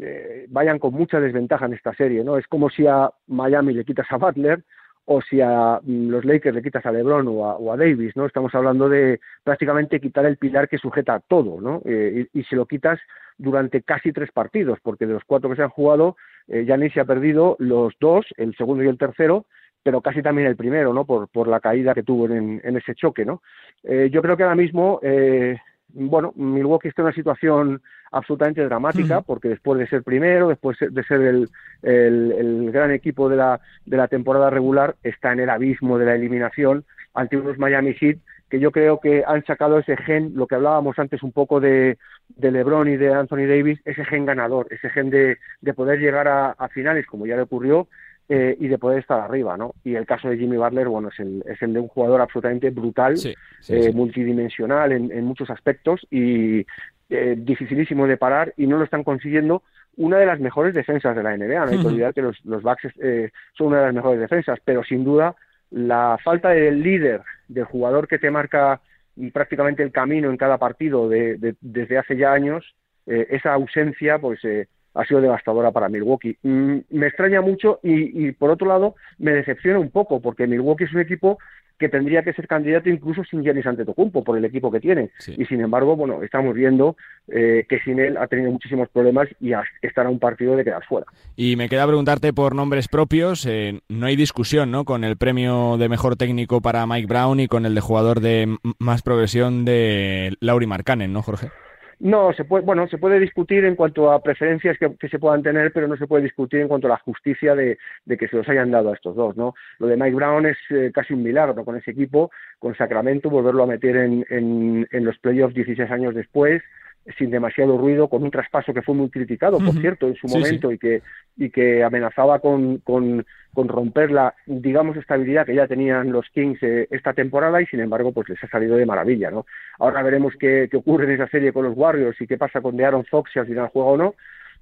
vayan con mucha desventaja en esta serie, ¿no? Es como si a Miami le quitas a Butler o si a mm, los Lakers le quitas a LeBron o a, o a Davis, ¿no? Estamos hablando de prácticamente quitar el pilar que sujeta todo, ¿no? y, y si lo quitas durante casi tres partidos, porque de los cuatro que se han jugado, eh, se ha perdido los dos, el segundo y el tercero, pero casi también el primero, ¿no? Por, por la caída que tuvo en, en ese choque, ¿no? Eh, yo creo que ahora mismo, eh, bueno, Milwaukee está en una situación absolutamente dramática, porque después de ser primero, después de ser el, el, el, gran equipo de la, de la temporada regular, está en el abismo de la eliminación ante unos Miami Heat que yo creo que han sacado ese gen, lo que hablábamos antes un poco de, de LeBron y de Anthony Davis, ese gen ganador, ese gen de, de poder llegar a, finales, como ya le ocurrió, eh, y de poder estar arriba, ¿no? Y el caso de Jimmy Butler, bueno, es el, es el de un jugador absolutamente brutal, eh, multidimensional en, en, muchos aspectos y eh, dificilísimo de parar y no lo están consiguiendo una de las mejores defensas de la NBA. No hay que olvidar que los, los Bucks eh, son una de las mejores defensas, pero sin duda la falta del líder, del jugador que te marca prácticamente el camino en cada partido de, de, desde hace ya años, eh, esa ausencia, pues eh, ha sido devastadora para Milwaukee. Mm, me extraña mucho y, por otro lado me decepciona un poco porque Milwaukee es un equipo que tendría que ser candidato incluso sin Giannis Antetokounmpo por el equipo que tiene. Sí. y sin embargo bueno estamos viendo eh, que sin él ha tenido muchísimos problemas y estará un partido de quedar fuera. Y me queda preguntarte por nombres propios. Eh, no hay discusión no con el premio de mejor técnico para Mike Brown y con el de jugador de más progresión de Lauri Markkanen no Jorge no, se puede, bueno, se puede discutir en cuanto a preferencias que, se puedan tener, pero no se puede discutir en cuanto a la justicia de, de que se los hayan dado a estos dos, ¿no? Lo de Mike Brown es eh, casi un milagro con ese equipo, con Sacramento, volverlo a meter en, en, en los playoffs 16 años después, sin demasiado ruido, con un traspaso que fue muy criticado, por uh -huh. cierto, en su sí, momento sí. y que y que amenazaba con, con, con, romper la, digamos, estabilidad que ya tenían los Kings eh, esta temporada y sin embargo, pues les ha salido de maravilla, ¿no? Ahora veremos qué, qué ocurre en esa serie con los Warriors y qué pasa con De'Aaron Fox si al final juega o no,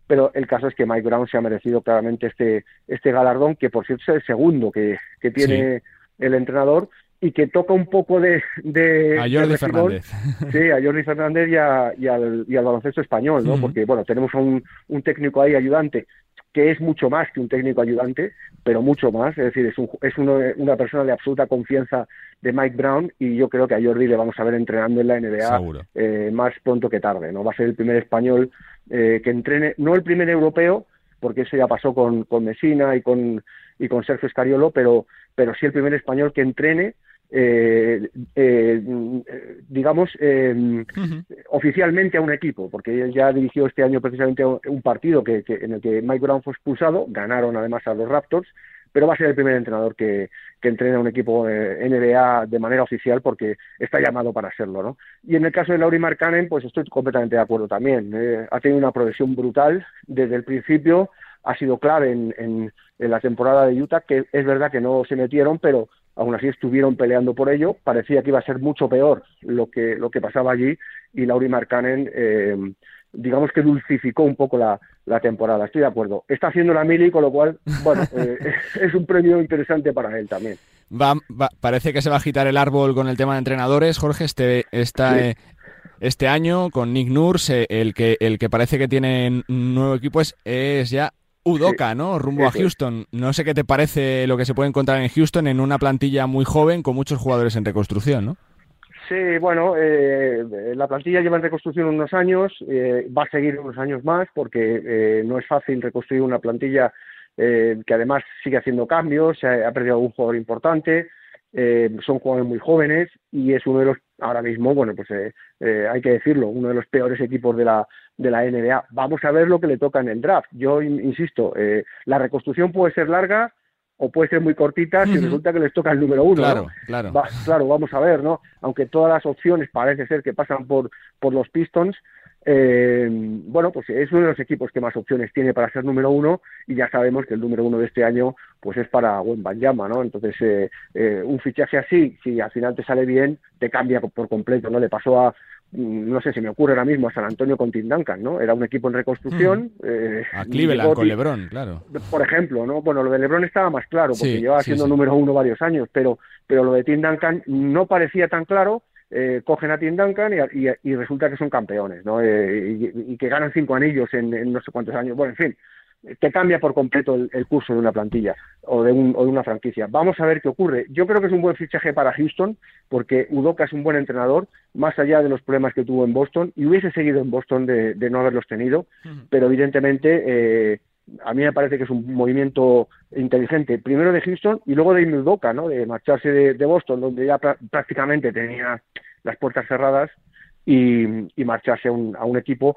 pero el caso es que Mike Brown se ha merecido claramente este, este galardón, que por cierto es el segundo que, que tiene sí. el entrenador y que toca un poco de... de a Jordi de Fernández. Sí, a Jordi Fernández y, a, y, al, y al baloncesto español, ¿no? Uh -huh. Porque, bueno, tenemos a un, un técnico ahí ayudante que es mucho más que un técnico ayudante, pero mucho más, es decir, es, un, es uno, una persona de absoluta confianza de Mike Brown y yo creo que a Jordi le vamos a ver entrenando en la NBA eh, más pronto que tarde, ¿no? Va a ser el primer español eh, que entrene, no el primer europeo, porque eso ya pasó con, con Messina y con, y con Sergio Escariolo, pero, pero sí el primer español que entrene eh, eh, digamos, eh, uh -huh. oficialmente a un equipo, porque él ya dirigió este año precisamente un partido que, que, en el que Mike Brown fue expulsado, ganaron además a los Raptors, pero va a ser el primer entrenador que, que entrena a un equipo NBA de manera oficial porque está llamado para serlo, ¿no? Y en el caso de Lauri Markkanen, pues estoy completamente de acuerdo también. Eh, ha tenido una progresión brutal desde el principio, ha sido clave en, en, en la temporada de Utah, que es verdad que no se metieron, pero aún así estuvieron peleando por ello. Parecía que iba a ser mucho peor lo que, lo que pasaba allí y Lauri Markkanen, eh, digamos que dulcificó un poco la, la, temporada. Estoy de acuerdo. Está haciendo la mili, con lo cual, bueno, eh, es un premio interesante para él también. Va, va, parece que se va a agitar el árbol con el tema de entrenadores, Jorge. Este, esta, sí. eh, este año con Nick Nurse, el que, el que parece que tiene un nuevo equipo es, es ya Udoca, sí, ¿no? Rumbo a Houston. No sé qué te parece lo que se puede encontrar en Houston en una plantilla muy joven con muchos jugadores en reconstrucción, ¿no? Sí, bueno, eh, la plantilla lleva en reconstrucción unos años, eh, va a seguir unos años más porque eh, no es fácil reconstruir una plantilla eh, que además sigue haciendo cambios, se ha, ha perdido algún jugador importante, eh, son jugadores muy jóvenes y es uno de los, ahora mismo, bueno, pues eh, eh, hay que decirlo, uno de los peores equipos de la, de la NBA. Vamos a ver lo que le toca en el draft. Yo insisto, eh, la reconstrucción puede ser larga o puede ser muy cortita si uh -huh. resulta que les toca el número uno. Claro, ¿no? claro. Va, claro, vamos a ver, ¿no? Aunque todas las opciones parece ser que pasan por, por los Pistons, eh, bueno, pues es uno de los equipos que más opciones tiene para ser número uno y ya sabemos que el número uno de este año pues es para Banyama, ¿no? Entonces, eh, eh, un fichaje así, si al final te sale bien, te cambia por completo, ¿no? Le pasó a, mm, no sé, si me ocurre ahora mismo a San Antonio con Tim Duncan, ¿no? Era un equipo en reconstrucción. Mm. Eh, a Cleveland con LeBron, claro. Por ejemplo, ¿no? Bueno, lo de LeBron estaba más claro porque sí, llevaba sí, siendo sí. número uno varios años, pero, pero lo de Tim Duncan no parecía tan claro eh, cogen a Tim Duncan y, y, y, resulta que son campeones, ¿no? Eh, y, y, que ganan cinco anillos en, en, no sé cuántos años. Bueno, en fin, te cambia por completo el, el curso de una plantilla o de, un, o de, una franquicia. Vamos a ver qué ocurre. Yo creo que es un buen fichaje para Houston porque Udoka es un buen entrenador, más allá de los problemas que tuvo en Boston, y hubiese seguido en Boston de, de no haberlos tenido, pero evidentemente eh, a mí me parece que es un movimiento inteligente, primero de Houston y luego de Udoka, ¿no? de marcharse de, de Boston, donde ya pr prácticamente tenía las puertas cerradas, y, y marcharse a un, a un equipo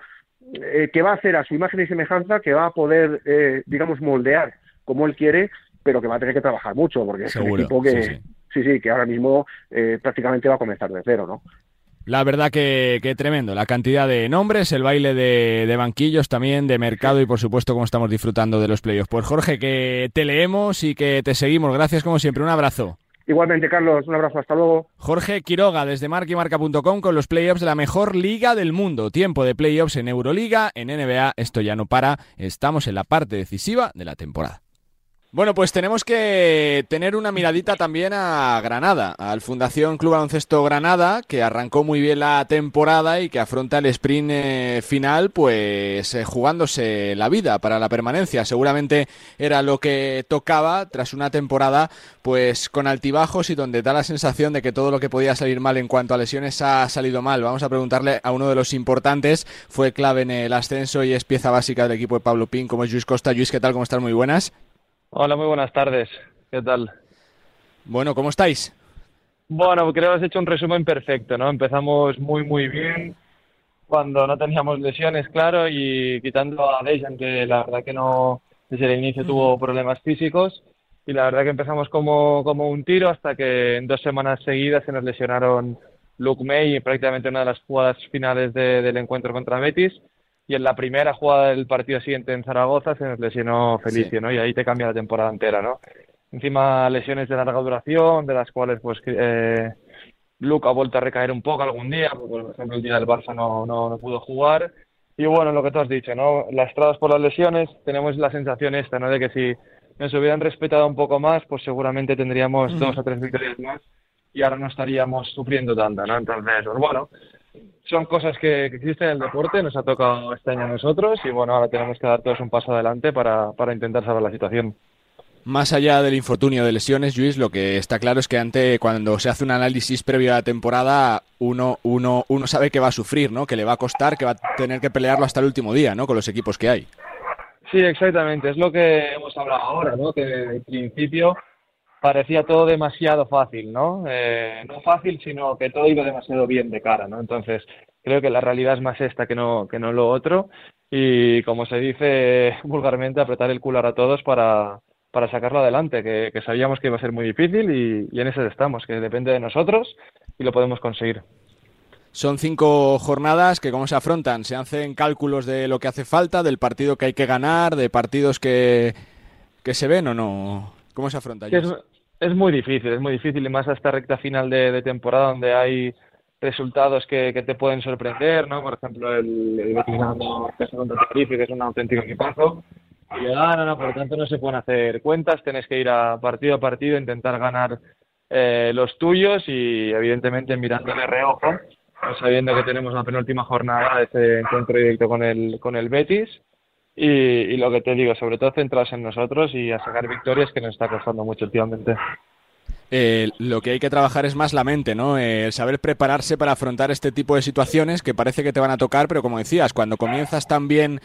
eh, que va a hacer a su imagen y semejanza, que va a poder, eh, digamos, moldear como él quiere, pero que va a tener que trabajar mucho, porque Seguro, es un equipo que, sí, sí. sí, sí que ahora mismo eh, prácticamente va a comenzar de cero, ¿no? La verdad que, que, tremendo, la cantidad de nombres, el baile de, de, banquillos también, de mercado y por supuesto cómo estamos disfrutando de los playoffs. Pues Jorge, que te leemos y que te seguimos. Gracias como siempre, un abrazo. Igualmente, Carlos, un abrazo, hasta luego. Jorge Quiroga desde marquimarca.com con los playoffs de la mejor liga del mundo. Tiempo de playoffs en Euroliga, en NBA, esto ya no para, estamos en la parte decisiva de la temporada. Bueno, pues tenemos que tener una miradita también a Granada, al Fundación Club Baloncesto Granada, que arrancó muy bien la temporada y que afronta el sprint eh, final, pues eh, jugándose la vida para la permanencia. Seguramente era lo que tocaba tras una temporada, pues con altibajos y donde da la sensación de que todo lo que podía salir mal en cuanto a lesiones ha salido mal. Vamos a preguntarle a uno de los importantes, fue clave en el ascenso y es pieza básica del equipo de Pablo Pin, como es Luis Costa. Luis, ¿qué tal? ¿Cómo estás? Muy buenas. Hola, muy buenas tardes. ¿Qué tal? Bueno, ¿cómo estáis? Bueno, creo que has hecho un resumen perfecto, ¿no? Empezamos muy, muy bien cuando no teníamos lesiones, claro, y quitando a Dejan, que la verdad que no, desde el inicio tuvo problemas físicos, y la verdad que empezamos como, como un tiro hasta que en dos semanas seguidas se nos lesionaron Luke May y prácticamente una de las jugadas finales de, del encuentro contra Betis, y en la primera jugada del partido siguiente en Zaragoza se nos lesionó Felicio, ¿no? Y ahí te cambia la temporada entera, ¿no? Encima lesiones de larga duración, de las cuales pues eh, Luke ha vuelto a recaer un poco algún día, por ejemplo el día del Barça no, no, no pudo jugar. Y bueno, lo que tú has dicho, ¿no? Lastrados por las lesiones, tenemos la sensación esta, ¿no? De que si nos hubieran respetado un poco más, pues seguramente tendríamos dos o tres victorias más y ahora no estaríamos sufriendo tanta, ¿no? Entonces, pues bueno, son cosas que, que, existen en el deporte, nos ha tocado este año a nosotros y bueno, ahora tenemos que dar todos un paso adelante para, para intentar salvar la situación. Más allá del infortunio de lesiones, Luis, lo que está claro es que ante cuando se hace un análisis previo a la temporada, uno, uno, uno sabe que va a sufrir, ¿no? Que le va a costar, que va a tener que pelearlo hasta el último día, ¿no? Con los equipos que hay. Sí, exactamente. Es lo que hemos hablado ahora, ¿no? Que en principio parecía todo demasiado fácil, ¿no? Eh, no fácil, sino que todo iba demasiado bien de cara, ¿no? Entonces, creo que la realidad es más esta que no, que no lo otro. Y como se dice vulgarmente, apretar el culo a todos para, para sacarlo adelante, que, que, sabíamos que iba a ser muy difícil y, y en eso estamos, que depende de nosotros y lo podemos conseguir. Son cinco jornadas que cómo se afrontan, se hacen cálculos de lo que hace falta, del partido que hay que ganar, de partidos que, que se ven o no. ¿Cómo se afronta? Es, es, muy difícil, es muy difícil y más a esta recta final de, temporada donde hay resultados que, que, te pueden sorprender, ¿no? Por ejemplo, el, el Betis ganando contra Tenerife, que es un auténtico equipazo, y le ganan, ¿no? por lo tanto no se pueden hacer cuentas, tienes que ir a partido a partido, intentar ganar eh, los tuyos y evidentemente mirando de reojo, sabiendo que tenemos la penúltima jornada de ese encuentro directo con el, con el Betis. Y, y, lo que te digo, sobre todo centrarse en nosotros y a sacar victorias que nos está costando mucho últimamente. Eh, lo que hay que trabajar es más la mente, ¿no? Eh, el saber prepararse para afrontar este tipo de situaciones que parece que te van a tocar, pero como decías, cuando comienzas tan bien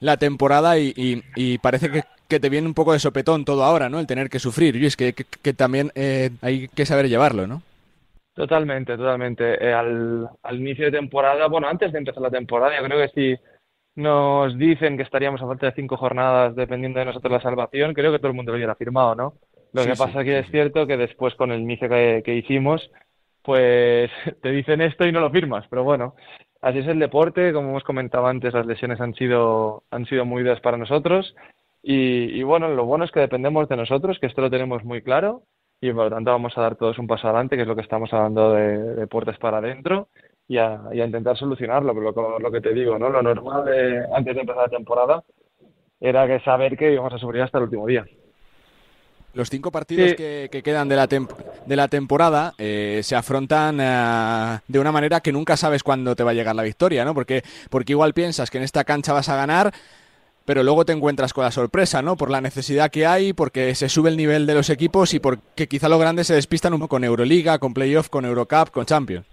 la temporada y, y, y parece que, que, te viene un poco de sopetón todo ahora, ¿no? El tener que sufrir, y es que, que, que también eh, hay que saber llevarlo, ¿no? Totalmente, totalmente. Eh, al, al inicio de temporada, bueno, antes de empezar la temporada, yo creo que si nos dicen que estaríamos a falta de cinco jornadas dependiendo de nosotros la salvación, creo que todo el mundo lo hubiera firmado, ¿no? Lo sí, que pasa sí, que sí. es cierto que después con el inicio que, que, hicimos, pues te dicen esto y no lo firmas, pero bueno, así es el deporte, como hemos comentado antes, las lesiones han sido, han sido muy duras para nosotros y, y bueno, lo bueno es que dependemos de nosotros, que esto lo tenemos muy claro y por lo tanto vamos a dar todos un paso adelante, que es lo que estamos hablando de, de puertas para adentro y a, y a, intentar solucionarlo, pero lo, lo, que te digo, ¿no? Lo normal de, antes de empezar la temporada era que saber que íbamos a sufrir hasta el último día. Los cinco partidos sí. que, que, quedan de la, de la temporada eh, se afrontan uh, de una manera que nunca sabes cuándo te va a llegar la victoria, ¿no? Porque, porque igual piensas que en esta cancha vas a ganar, pero luego te encuentras con la sorpresa, ¿no? Por la necesidad que hay, porque se sube el nivel de los equipos y porque quizá los grandes se despistan un poco con Euroliga, con Playoff, con Eurocup, con Champions.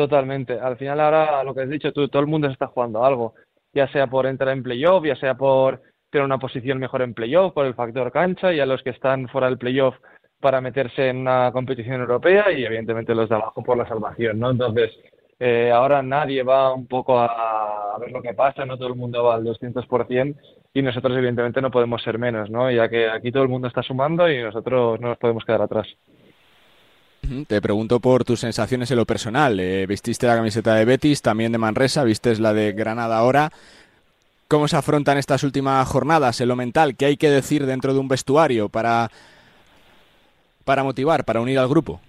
Totalmente. Al final ahora lo que has dicho tú, todo el mundo está jugando algo, ya sea por entrar en playoff, ya sea por tener una posición mejor en playoff, por el factor cancha, y a los que están fuera del playoff para meterse en una competición europea y evidentemente los de abajo por la salvación, ¿no? Entonces, eh, ahora nadie va un poco a, a, ver lo que pasa, no todo el mundo va al 200% y nosotros evidentemente no podemos ser menos, ¿no? Ya que aquí todo el mundo está sumando y nosotros no nos podemos quedar atrás. Te pregunto por tus sensaciones en lo personal. Eh, vististe la camiseta de Betis, también de Manresa, vistes la de Granada ahora. ¿Cómo se afrontan estas últimas jornadas en lo mental? ¿Qué hay que decir dentro de un vestuario para, para motivar, para unir al grupo?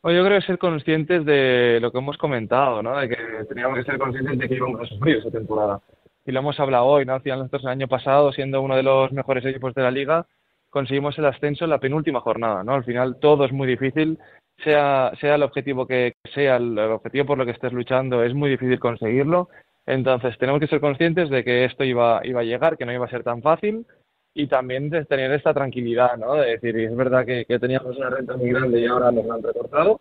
Pues yo creo que ser conscientes de lo que hemos comentado, ¿no? De que teníamos que ser conscientes de que íbamos a sufrir esa temporada. Y lo hemos hablado hoy, ¿no? Al final nosotros el año pasado, siendo uno de los mejores equipos de la liga, conseguimos el ascenso en la penúltima jornada, ¿no? Al final todo es muy difícil, sea, sea el objetivo que sea, el, objetivo por lo que estés luchando, es muy difícil conseguirlo. Entonces tenemos que ser conscientes de que esto iba, iba a llegar, que no iba a ser tan fácil y también de tener esta tranquilidad, ¿no? De decir, es verdad que, teníamos una renta muy grande y ahora nos la han recortado,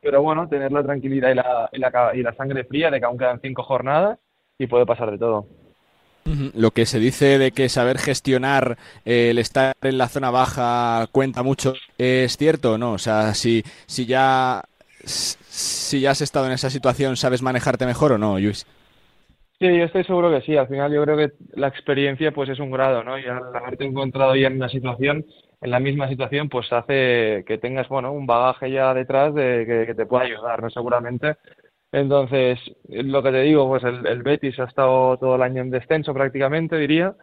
pero bueno, tener la tranquilidad y la, y la, y la sangre fría de que aún quedan cinco jornadas y puede pasar de todo. Lo que se dice de que saber gestionar eh, el estar en la zona baja cuenta mucho, ¿es cierto o no? O sea, si, si ya si ya has estado en esa situación, ¿sabes manejarte mejor o no, Luis? Sí, yo estoy seguro que sí. Al final yo creo que la experiencia pues es un grado, ¿no? Y al haberte encontrado ya en una situación, en la misma situación, pues hace que tengas, bueno, un bagaje ya detrás de que, te pueda ayudar, ¿no? Seguramente. Entonces, lo que te digo, pues el, Betis ha estado todo el año en descenso prácticamente, diría,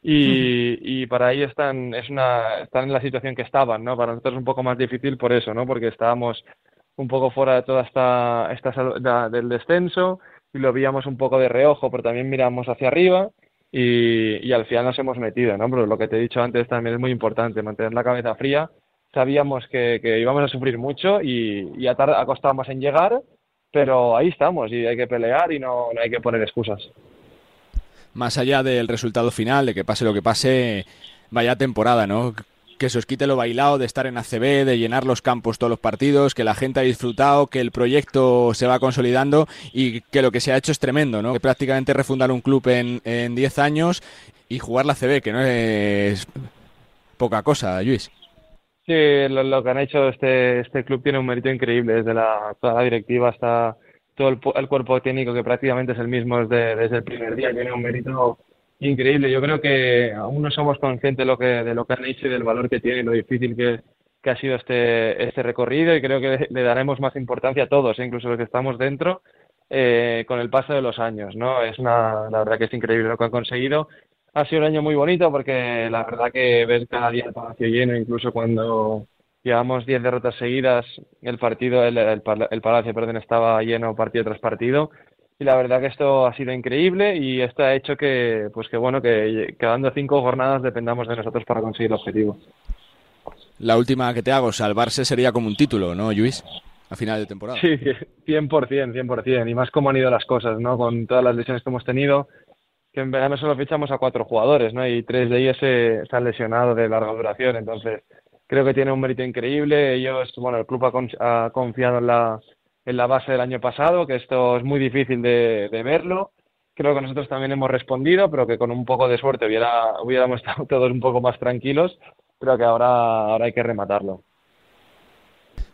y, y para ahí están, es una, están en la situación que estaban, ¿no? Para nosotros es un poco más difícil por eso, ¿no? Porque estábamos un poco fuera de toda esta, esta del descenso, y lo veíamos un poco de reojo, pero también miramos hacia arriba y, y al final nos hemos metido, ¿no? Pero lo que te he dicho antes también es muy importante, mantener la cabeza fría. Sabíamos que, que íbamos a sufrir mucho y, y a, ha costado más en llegar, pero ahí estamos y hay que pelear y no, no hay que poner excusas. Más allá del resultado final, de que pase lo que pase, vaya temporada, ¿no? que se os quite lo bailado de estar en ACB, de llenar los campos todos los partidos, que la gente ha disfrutado, que el proyecto se va consolidando y que lo que se ha hecho es tremendo, ¿no? Que prácticamente refundar un club en 10 años y jugar la ACB, que no es poca cosa, Luis. Sí, lo, que han hecho este, este club tiene un mérito increíble, desde la, toda la directiva hasta todo el, cuerpo técnico, que prácticamente es el mismo desde, desde el primer día, tiene un mérito increíble. Yo creo que aún no somos conscientes de lo que, de lo que han hecho y del valor que tiene y lo difícil que, que ha sido este, este recorrido y creo que le daremos más importancia a todos, ¿eh? incluso los que estamos dentro, eh, con el paso de los años. ¿no? Es una, la verdad que es increíble lo que han conseguido. Ha sido un año muy bonito porque la verdad que ver cada día el palacio lleno, incluso cuando llevamos 10 derrotas seguidas, el partido, el, el, el palacio perdón, estaba lleno partido tras partido y la verdad que esto ha sido increíble y esto ha hecho que, pues que bueno, que quedando cinco jornadas dependamos de nosotros para conseguir el objetivo. La última que te hago, salvarse sería como un título, ¿no, Luis? A final de temporada. Sí, 100%, 100%. Y más cómo han ido las cosas, ¿no? Con todas las lesiones que hemos tenido, que en verano solo fichamos a cuatro jugadores, ¿no? Y tres de ellos se, han lesionado de larga duración. Entonces, creo que tiene un mérito increíble. Ellos, bueno, el club ha confiado en la, en la base del año pasado, que esto es muy difícil de, verlo. Creo que nosotros también hemos respondido, pero que con un poco de suerte hubiera, hubiéramos estado todos un poco más tranquilos, pero que ahora, ahora hay que rematarlo.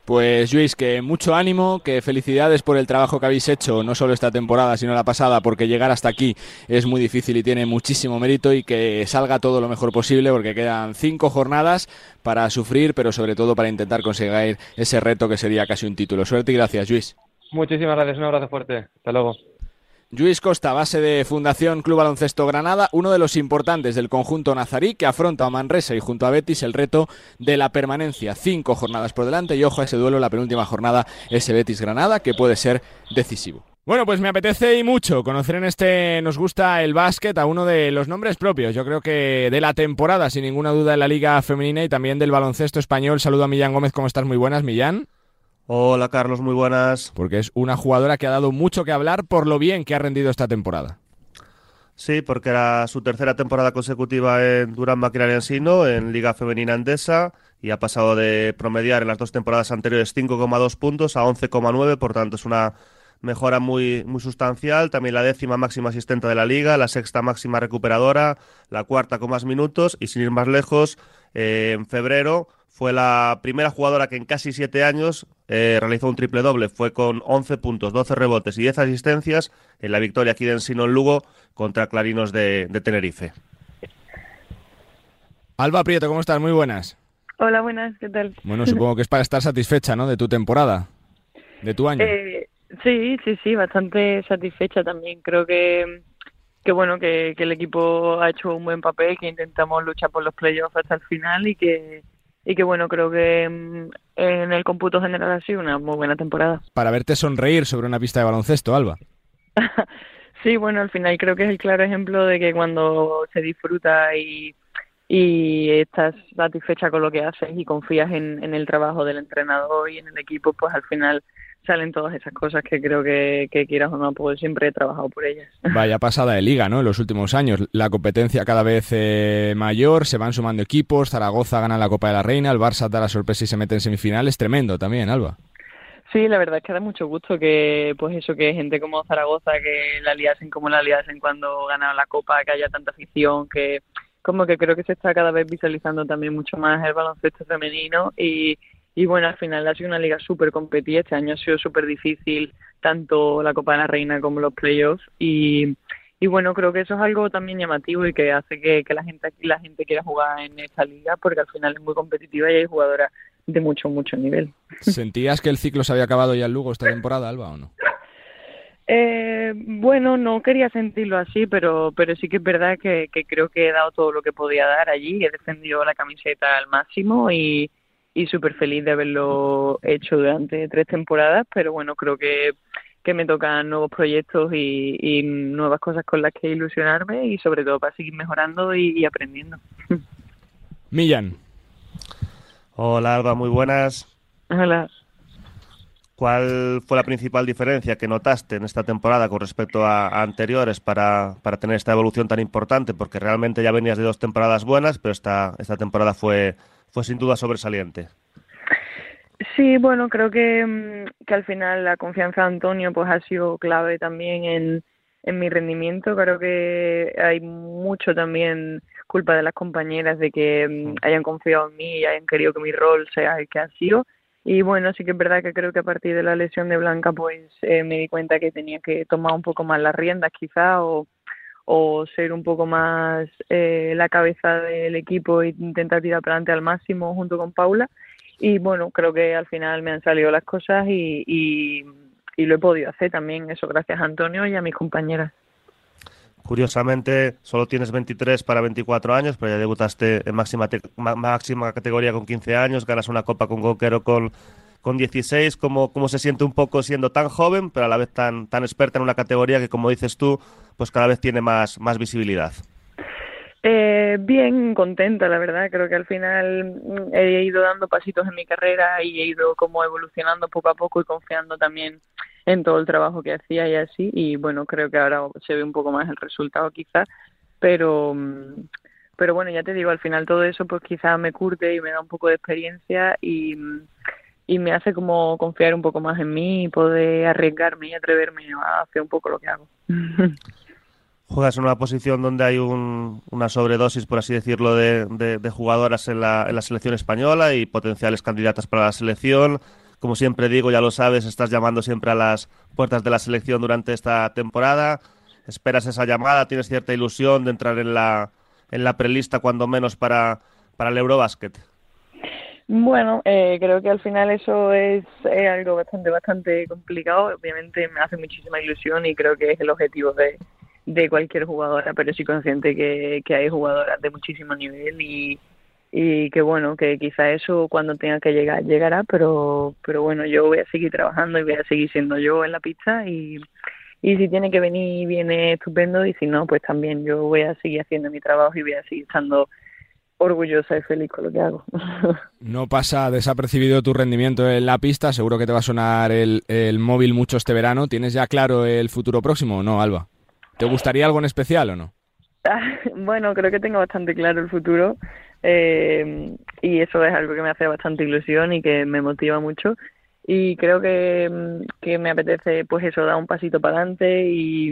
Pues Luis, que mucho ánimo, que felicidades por el trabajo que habéis hecho, no solo esta temporada, sino la pasada, porque llegar hasta aquí es muy difícil y tiene muchísimo mérito y que salga todo lo mejor posible, porque quedan cinco jornadas para sufrir, pero sobre todo para intentar conseguir ese reto que sería casi un título. Suerte y gracias, Luis. Muchísimas gracias, un abrazo fuerte. Hasta luego. Luis Costa, base de Fundación Club Baloncesto Granada, uno de los importantes del conjunto nazarí que afronta a Manresa y junto a Betis el reto de la permanencia. Cinco jornadas por delante y ojo a ese duelo, la penúltima jornada, ese Betis Granada, que puede ser decisivo. Bueno, pues me apetece y mucho conocer en este Nos gusta el básquet a uno de los nombres propios, yo creo que de la temporada, sin ninguna duda, en la Liga Femenina y también del baloncesto español. Saludo a Millán Gómez, ¿cómo estás? Muy buenas, Millán. Hola Carlos, muy buenas. Porque es una jugadora que ha dado mucho que hablar por lo bien que ha rendido esta temporada. Sí, porque era su tercera temporada consecutiva en Durán Maquinaria Ensino, en Liga Femenina Andesa, y ha pasado de promediar en las dos temporadas anteriores 5,2 puntos a 11,9, por tanto es una mejora muy, muy sustancial. También la décima máxima asistente de la liga, la sexta máxima recuperadora, la cuarta con más minutos, y sin ir más lejos, eh, en febrero fue la primera jugadora que en casi siete años eh, realizó un triple doble. Fue con 11 puntos, 12 rebotes y 10 asistencias en la victoria aquí de Ensino en Lugo contra Clarinos de, Tenerife. Alba Prieto, ¿cómo estás? Muy buenas. Hola, buenas, ¿qué tal? Bueno, supongo que es para estar satisfecha, ¿no? De tu temporada, de tu año. Eh, sí, sí, sí, bastante satisfecha también. Creo que, que bueno, que, que el equipo ha hecho un buen papel, que intentamos luchar por los playoffs hasta el final y que, y que bueno, creo que mm, en el cómputo general ha sido una muy buena temporada. Para verte sonreír sobre una pista de baloncesto, Alba. Sí, bueno, al final creo que es el claro ejemplo de que cuando se disfruta y, y estás satisfecha con lo que haces y confías en, en el trabajo del entrenador y en el equipo, pues al final salen todas esas cosas que creo que, que quieras o no, pues siempre he trabajado por ellas. Vaya pasada de liga, ¿no? En los últimos años. La competencia cada vez eh, mayor, se van sumando equipos, Zaragoza gana la Copa de la Reina, el Barça da la sorpresa y se mete en semifinales. Tremendo también, Alba. Sí, la verdad es que da mucho gusto que, pues eso, que gente como Zaragoza, que la liasen como la liasen cuando ganaron la Copa, que haya tanta afición, que como que creo que se está cada vez visualizando también mucho más el baloncesto femenino y, y bueno, al final ha sido una liga súper competida, este año ha sido súper difícil, tanto la Copa de la Reina como los playoffs y, y bueno, creo que eso es algo también llamativo y que hace que, que la gente la gente quiera jugar en esta liga porque al final es muy competitiva y hay jugadoras de mucho, mucho nivel. ¿Sentías que el ciclo se había acabado ya en Lugo esta temporada, Alba, o no? Eh, bueno, no quería sentirlo así, pero, pero sí que es verdad que, que creo que he dado todo lo que podía dar allí, he defendido la camiseta al máximo y, y súper feliz de haberlo hecho durante tres temporadas, pero bueno, creo que, que me tocan nuevos proyectos y, y nuevas cosas con las que ilusionarme y sobre todo para seguir mejorando y, y aprendiendo. Millán. Hola Alba, muy buenas. Hola. ¿Cuál fue la principal diferencia que notaste en esta temporada con respecto a, a anteriores para, para, tener esta evolución tan importante? Porque realmente ya venías de dos temporadas buenas, pero esta, esta temporada fue, fue sin duda sobresaliente. Sí, bueno, creo que, que al final la confianza de Antonio pues ha sido clave también en, en mi rendimiento. Creo que hay mucho también culpa de las compañeras de que hayan confiado en mí y hayan querido que mi rol sea el que ha sido y bueno, sí que es verdad que creo que a partir de la lesión de Blanca, pues eh, me di cuenta que tenía que tomar un poco más las riendas, quizá, o, o ser un poco más eh, la cabeza del equipo e intentar tirar para adelante al máximo junto con Paula. Y bueno, creo que al final me han salido las cosas y, y, y lo he podido hacer también, eso gracias a Antonio y a mis compañeras. Curiosamente, solo tienes 23 para 24 años, pero ya debutaste en máxima, máxima categoría con 15 años, ganas una copa con Coquero con, con 16. ¿Cómo, ¿Cómo se siente un poco siendo tan joven, pero a la vez tan, tan experta en una categoría que, como dices tú, pues cada vez tiene más, más visibilidad? Eh, bien contenta, la verdad. Creo que al final he ido dando pasitos en mi carrera y he ido como evolucionando poco a poco y confiando también en todo el trabajo que hacía y así. Y bueno, creo que ahora se ve un poco más el resultado quizás, pero pero bueno, ya te digo, al final todo eso pues quizás me curte y me da un poco de experiencia y, y me hace como confiar un poco más en mí y poder arriesgarme y atreverme a hacer un poco lo que hago. Juegas en una posición donde hay un, una sobredosis, por así decirlo, de, de, de jugadoras en la, en la selección española y potenciales candidatas para la selección. Como siempre digo, ya lo sabes, estás llamando siempre a las puertas de la selección durante esta temporada. Esperas esa llamada, tienes cierta ilusión de entrar en la, en la prelista, cuando menos para, para el Eurobasket. Bueno, eh, creo que al final eso es, algo bastante, bastante complicado. Obviamente me hace muchísima ilusión y creo que es el objetivo de, de cualquier jugadora, pero soy consciente que, que hay jugadoras de muchísimo nivel y, y que bueno, que quizá eso cuando tenga que llegar llegará, pero pero bueno, yo voy a seguir trabajando y voy a seguir siendo yo en la pista y, y si tiene que venir viene estupendo y si no, pues también yo voy a seguir haciendo mi trabajo y voy a seguir estando orgullosa y feliz con lo que hago. No pasa desapercibido tu rendimiento en la pista, seguro que te va a sonar el, el móvil mucho este verano. ¿Tienes ya claro el futuro próximo o no, Alba? ¿Te gustaría algo en especial o no? Bueno, creo que tengo bastante claro el futuro eh, y eso es algo que me hace bastante ilusión y que me motiva mucho y creo que, que me apetece pues eso, dar un pasito para adelante y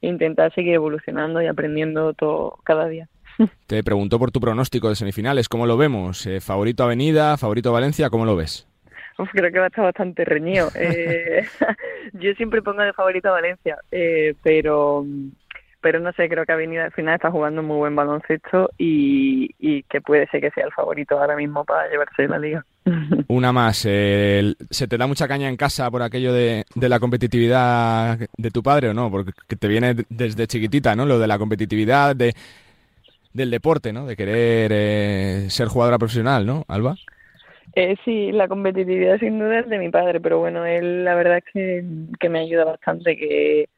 intentar seguir evolucionando y aprendiendo todo cada día. Te pregunto por tu pronóstico de semifinales, ¿cómo lo vemos? Eh, ¿Favorito Avenida, favorito Valencia? ¿Cómo lo ves? Uf, creo que va a estar bastante reñido. Eh, yo siempre pongo de favorito a Valencia, eh, pero pero no sé, creo que Avenida al final está jugando muy buen baloncesto y, y que puede ser que sea el favorito ahora mismo para llevarse la liga. Una más, eh, ¿se te da mucha caña en casa por aquello de, de, la competitividad de tu padre o no? Porque te viene desde chiquitita, ¿no? Lo de la competitividad, de, del deporte, ¿no? De querer eh, ser jugadora profesional, ¿no, Alba? Eh, sí, la competitividad sin duda es de mi padre, pero bueno, él la verdad es que, que me ayuda bastante, que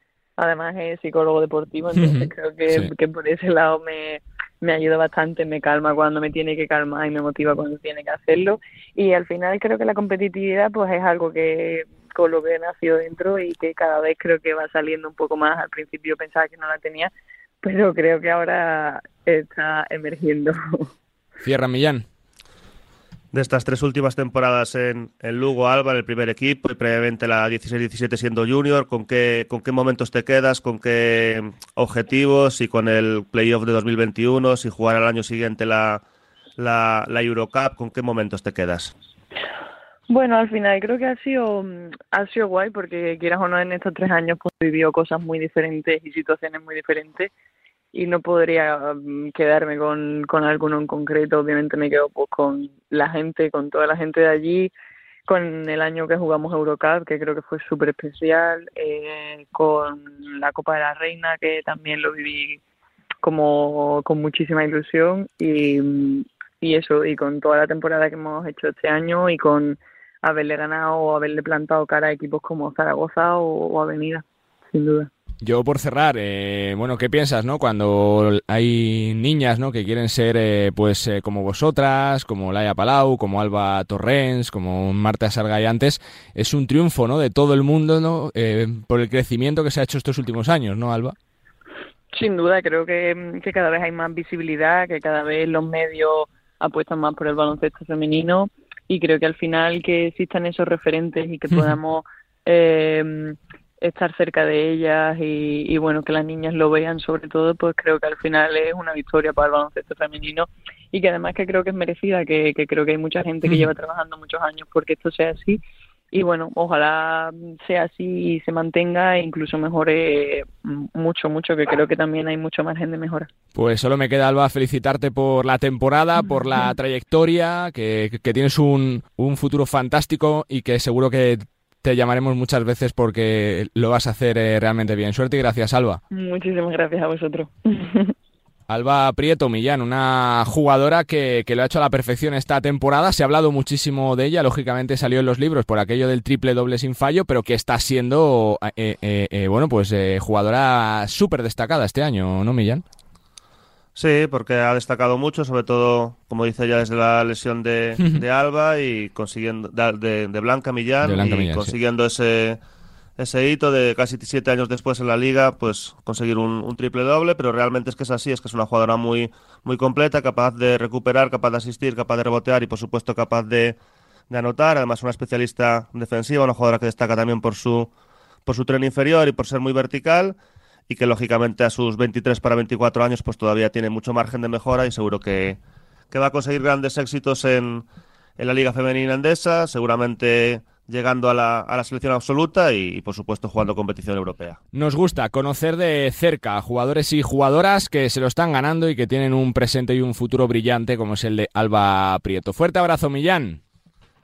además es psicólogo deportivo, entonces creo que, que por ese lado me, me ayuda bastante, me calma cuando me tiene que calmar y me motiva cuando tiene que hacerlo. Y al final creo que la competitividad pues es algo que con lo que nació dentro y que cada vez creo que va saliendo un poco más. Al principio pensaba que no la tenía, pero creo que ahora está emergiendo. Cierra Millán de estas tres últimas temporadas en, en, Lugo, Alba, en el primer equipo y previamente la 16-17 siendo junior, ¿con qué, ¿con qué momentos te quedas? ¿Con qué objetivos? Y con el playoff de 2021, si jugar al año siguiente la, la, la Eurocup, ¿con qué momentos te quedas? Bueno, al final creo que ha sido, ha sido guay porque quieras o no en estos tres años pues he vivido cosas muy diferentes y situaciones muy diferentes y no podría mm, quedarme con, con alguno en concreto. Obviamente me quedo pues con la gente, con toda la gente de allí, con el año que jugamos Eurocup, que creo que fue súper especial, eh, con la Copa de la Reina, que también lo viví como con muchísima ilusión y, y eso, y con toda la temporada que hemos hecho este año y con haberle ganado o haberle plantado cara a equipos como Zaragoza o, o Avenida, sin duda. Yo por cerrar, eh, bueno, ¿qué piensas, no? Cuando hay niñas, ¿no? Que quieren ser, eh, pues, eh, como vosotras, como Laia Palau, como Alba Torrens, como Marta Sargallantes, es un triunfo, ¿no? De todo el mundo, ¿no? Eh, por el crecimiento que se ha hecho estos últimos años, ¿no, Alba? Sin duda, creo que, que cada vez hay más visibilidad, que cada vez los medios apuestan más por el baloncesto femenino y creo que al final que existan esos referentes y que podamos eh, estar cerca de ellas y, y, bueno que las niñas lo vean sobre todo pues creo que al final es una victoria para el baloncesto femenino y que además que creo que es merecida que, que creo que hay mucha gente que lleva trabajando muchos años porque esto sea así. Y bueno ojalá sea así y se mantenga e incluso mejore mucho mucho que creo que también hay mucho margen de mejora. Pues solo me queda Alba felicitarte por la temporada por la trayectoria que, que tienes un, un futuro fantástico y que seguro que te llamaremos muchas veces porque lo vas a hacer eh, realmente bien. Suerte y gracias, Alba. Muchísimas gracias a vosotros. Alba Prieto Millán, una jugadora que, que, lo ha hecho a la perfección esta temporada. Se ha hablado muchísimo de ella, lógicamente salió en los libros por aquello del triple doble sin fallo, pero que está siendo, eh, eh, eh bueno, pues eh, jugadora súper destacada este año, ¿no, Millán? Sí, porque ha destacado mucho, sobre todo, como dice ya, desde la lesión de, de Alba y consiguiendo, de, de Blanca Millán, de Blanca y Millán, consiguiendo sí. ese, ese hito de casi siete años después en la liga, pues conseguir un, un, triple doble, pero realmente es que es así, es que es una jugadora muy, muy completa, capaz de recuperar, capaz de asistir, capaz de rebotear y por supuesto capaz de, de anotar, además una especialista defensiva, una jugadora que destaca también por su, por su tren inferior y por ser muy vertical y que lógicamente a sus 23 para 24 años pues todavía tiene mucho margen de mejora y seguro que, que va a conseguir grandes éxitos en, en, la Liga Femenina Andesa, seguramente llegando a la, a la selección absoluta y, y, por supuesto jugando competición europea. Nos gusta conocer de cerca a jugadores y jugadoras que se lo están ganando y que tienen un presente y un futuro brillante como es el de Alba Prieto. Fuerte abrazo Millán.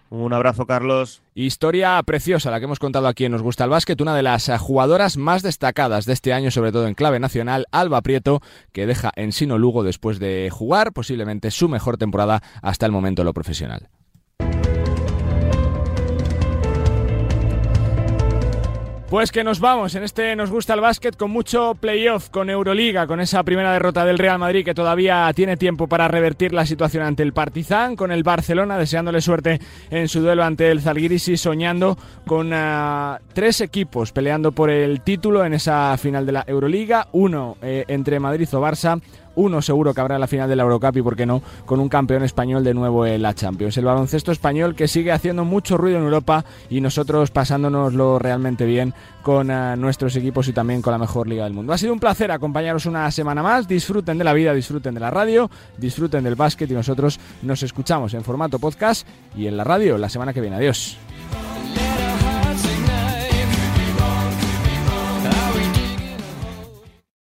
Un abrazo, Carlos. Historia preciosa la que hemos contado aquí en Nos Gusta el Básquet, una de las jugadoras más destacadas de este año, sobre todo en clave nacional, Alba Prieto, que deja en Sino Lugo después de jugar posiblemente su mejor temporada hasta el momento en lo profesional. Pues que nos vamos, en este nos gusta el básquet con mucho playoff, con Euroliga, con esa primera derrota del Real Madrid que todavía tiene tiempo para revertir la situación ante el Partizan, con el Barcelona deseándole suerte en su duelo ante el Zalgiris y soñando con uh, tres equipos peleando por el título en esa final de la Euroliga, uno eh, entre Madrid o Barça, uno seguro que habrá la final de la Eurocup y, por qué no, con un campeón español de nuevo en la Champions. El baloncesto español que sigue haciendo mucho ruido en Europa y nosotros pasándonoslo realmente bien con uh, nuestros equipos y también con la mejor liga del mundo. Ha sido un placer acompañaros una semana más. Disfruten de la vida, disfruten de la radio, disfruten del básquet y nosotros nos escuchamos en formato podcast y en la radio la semana que viene. Adiós.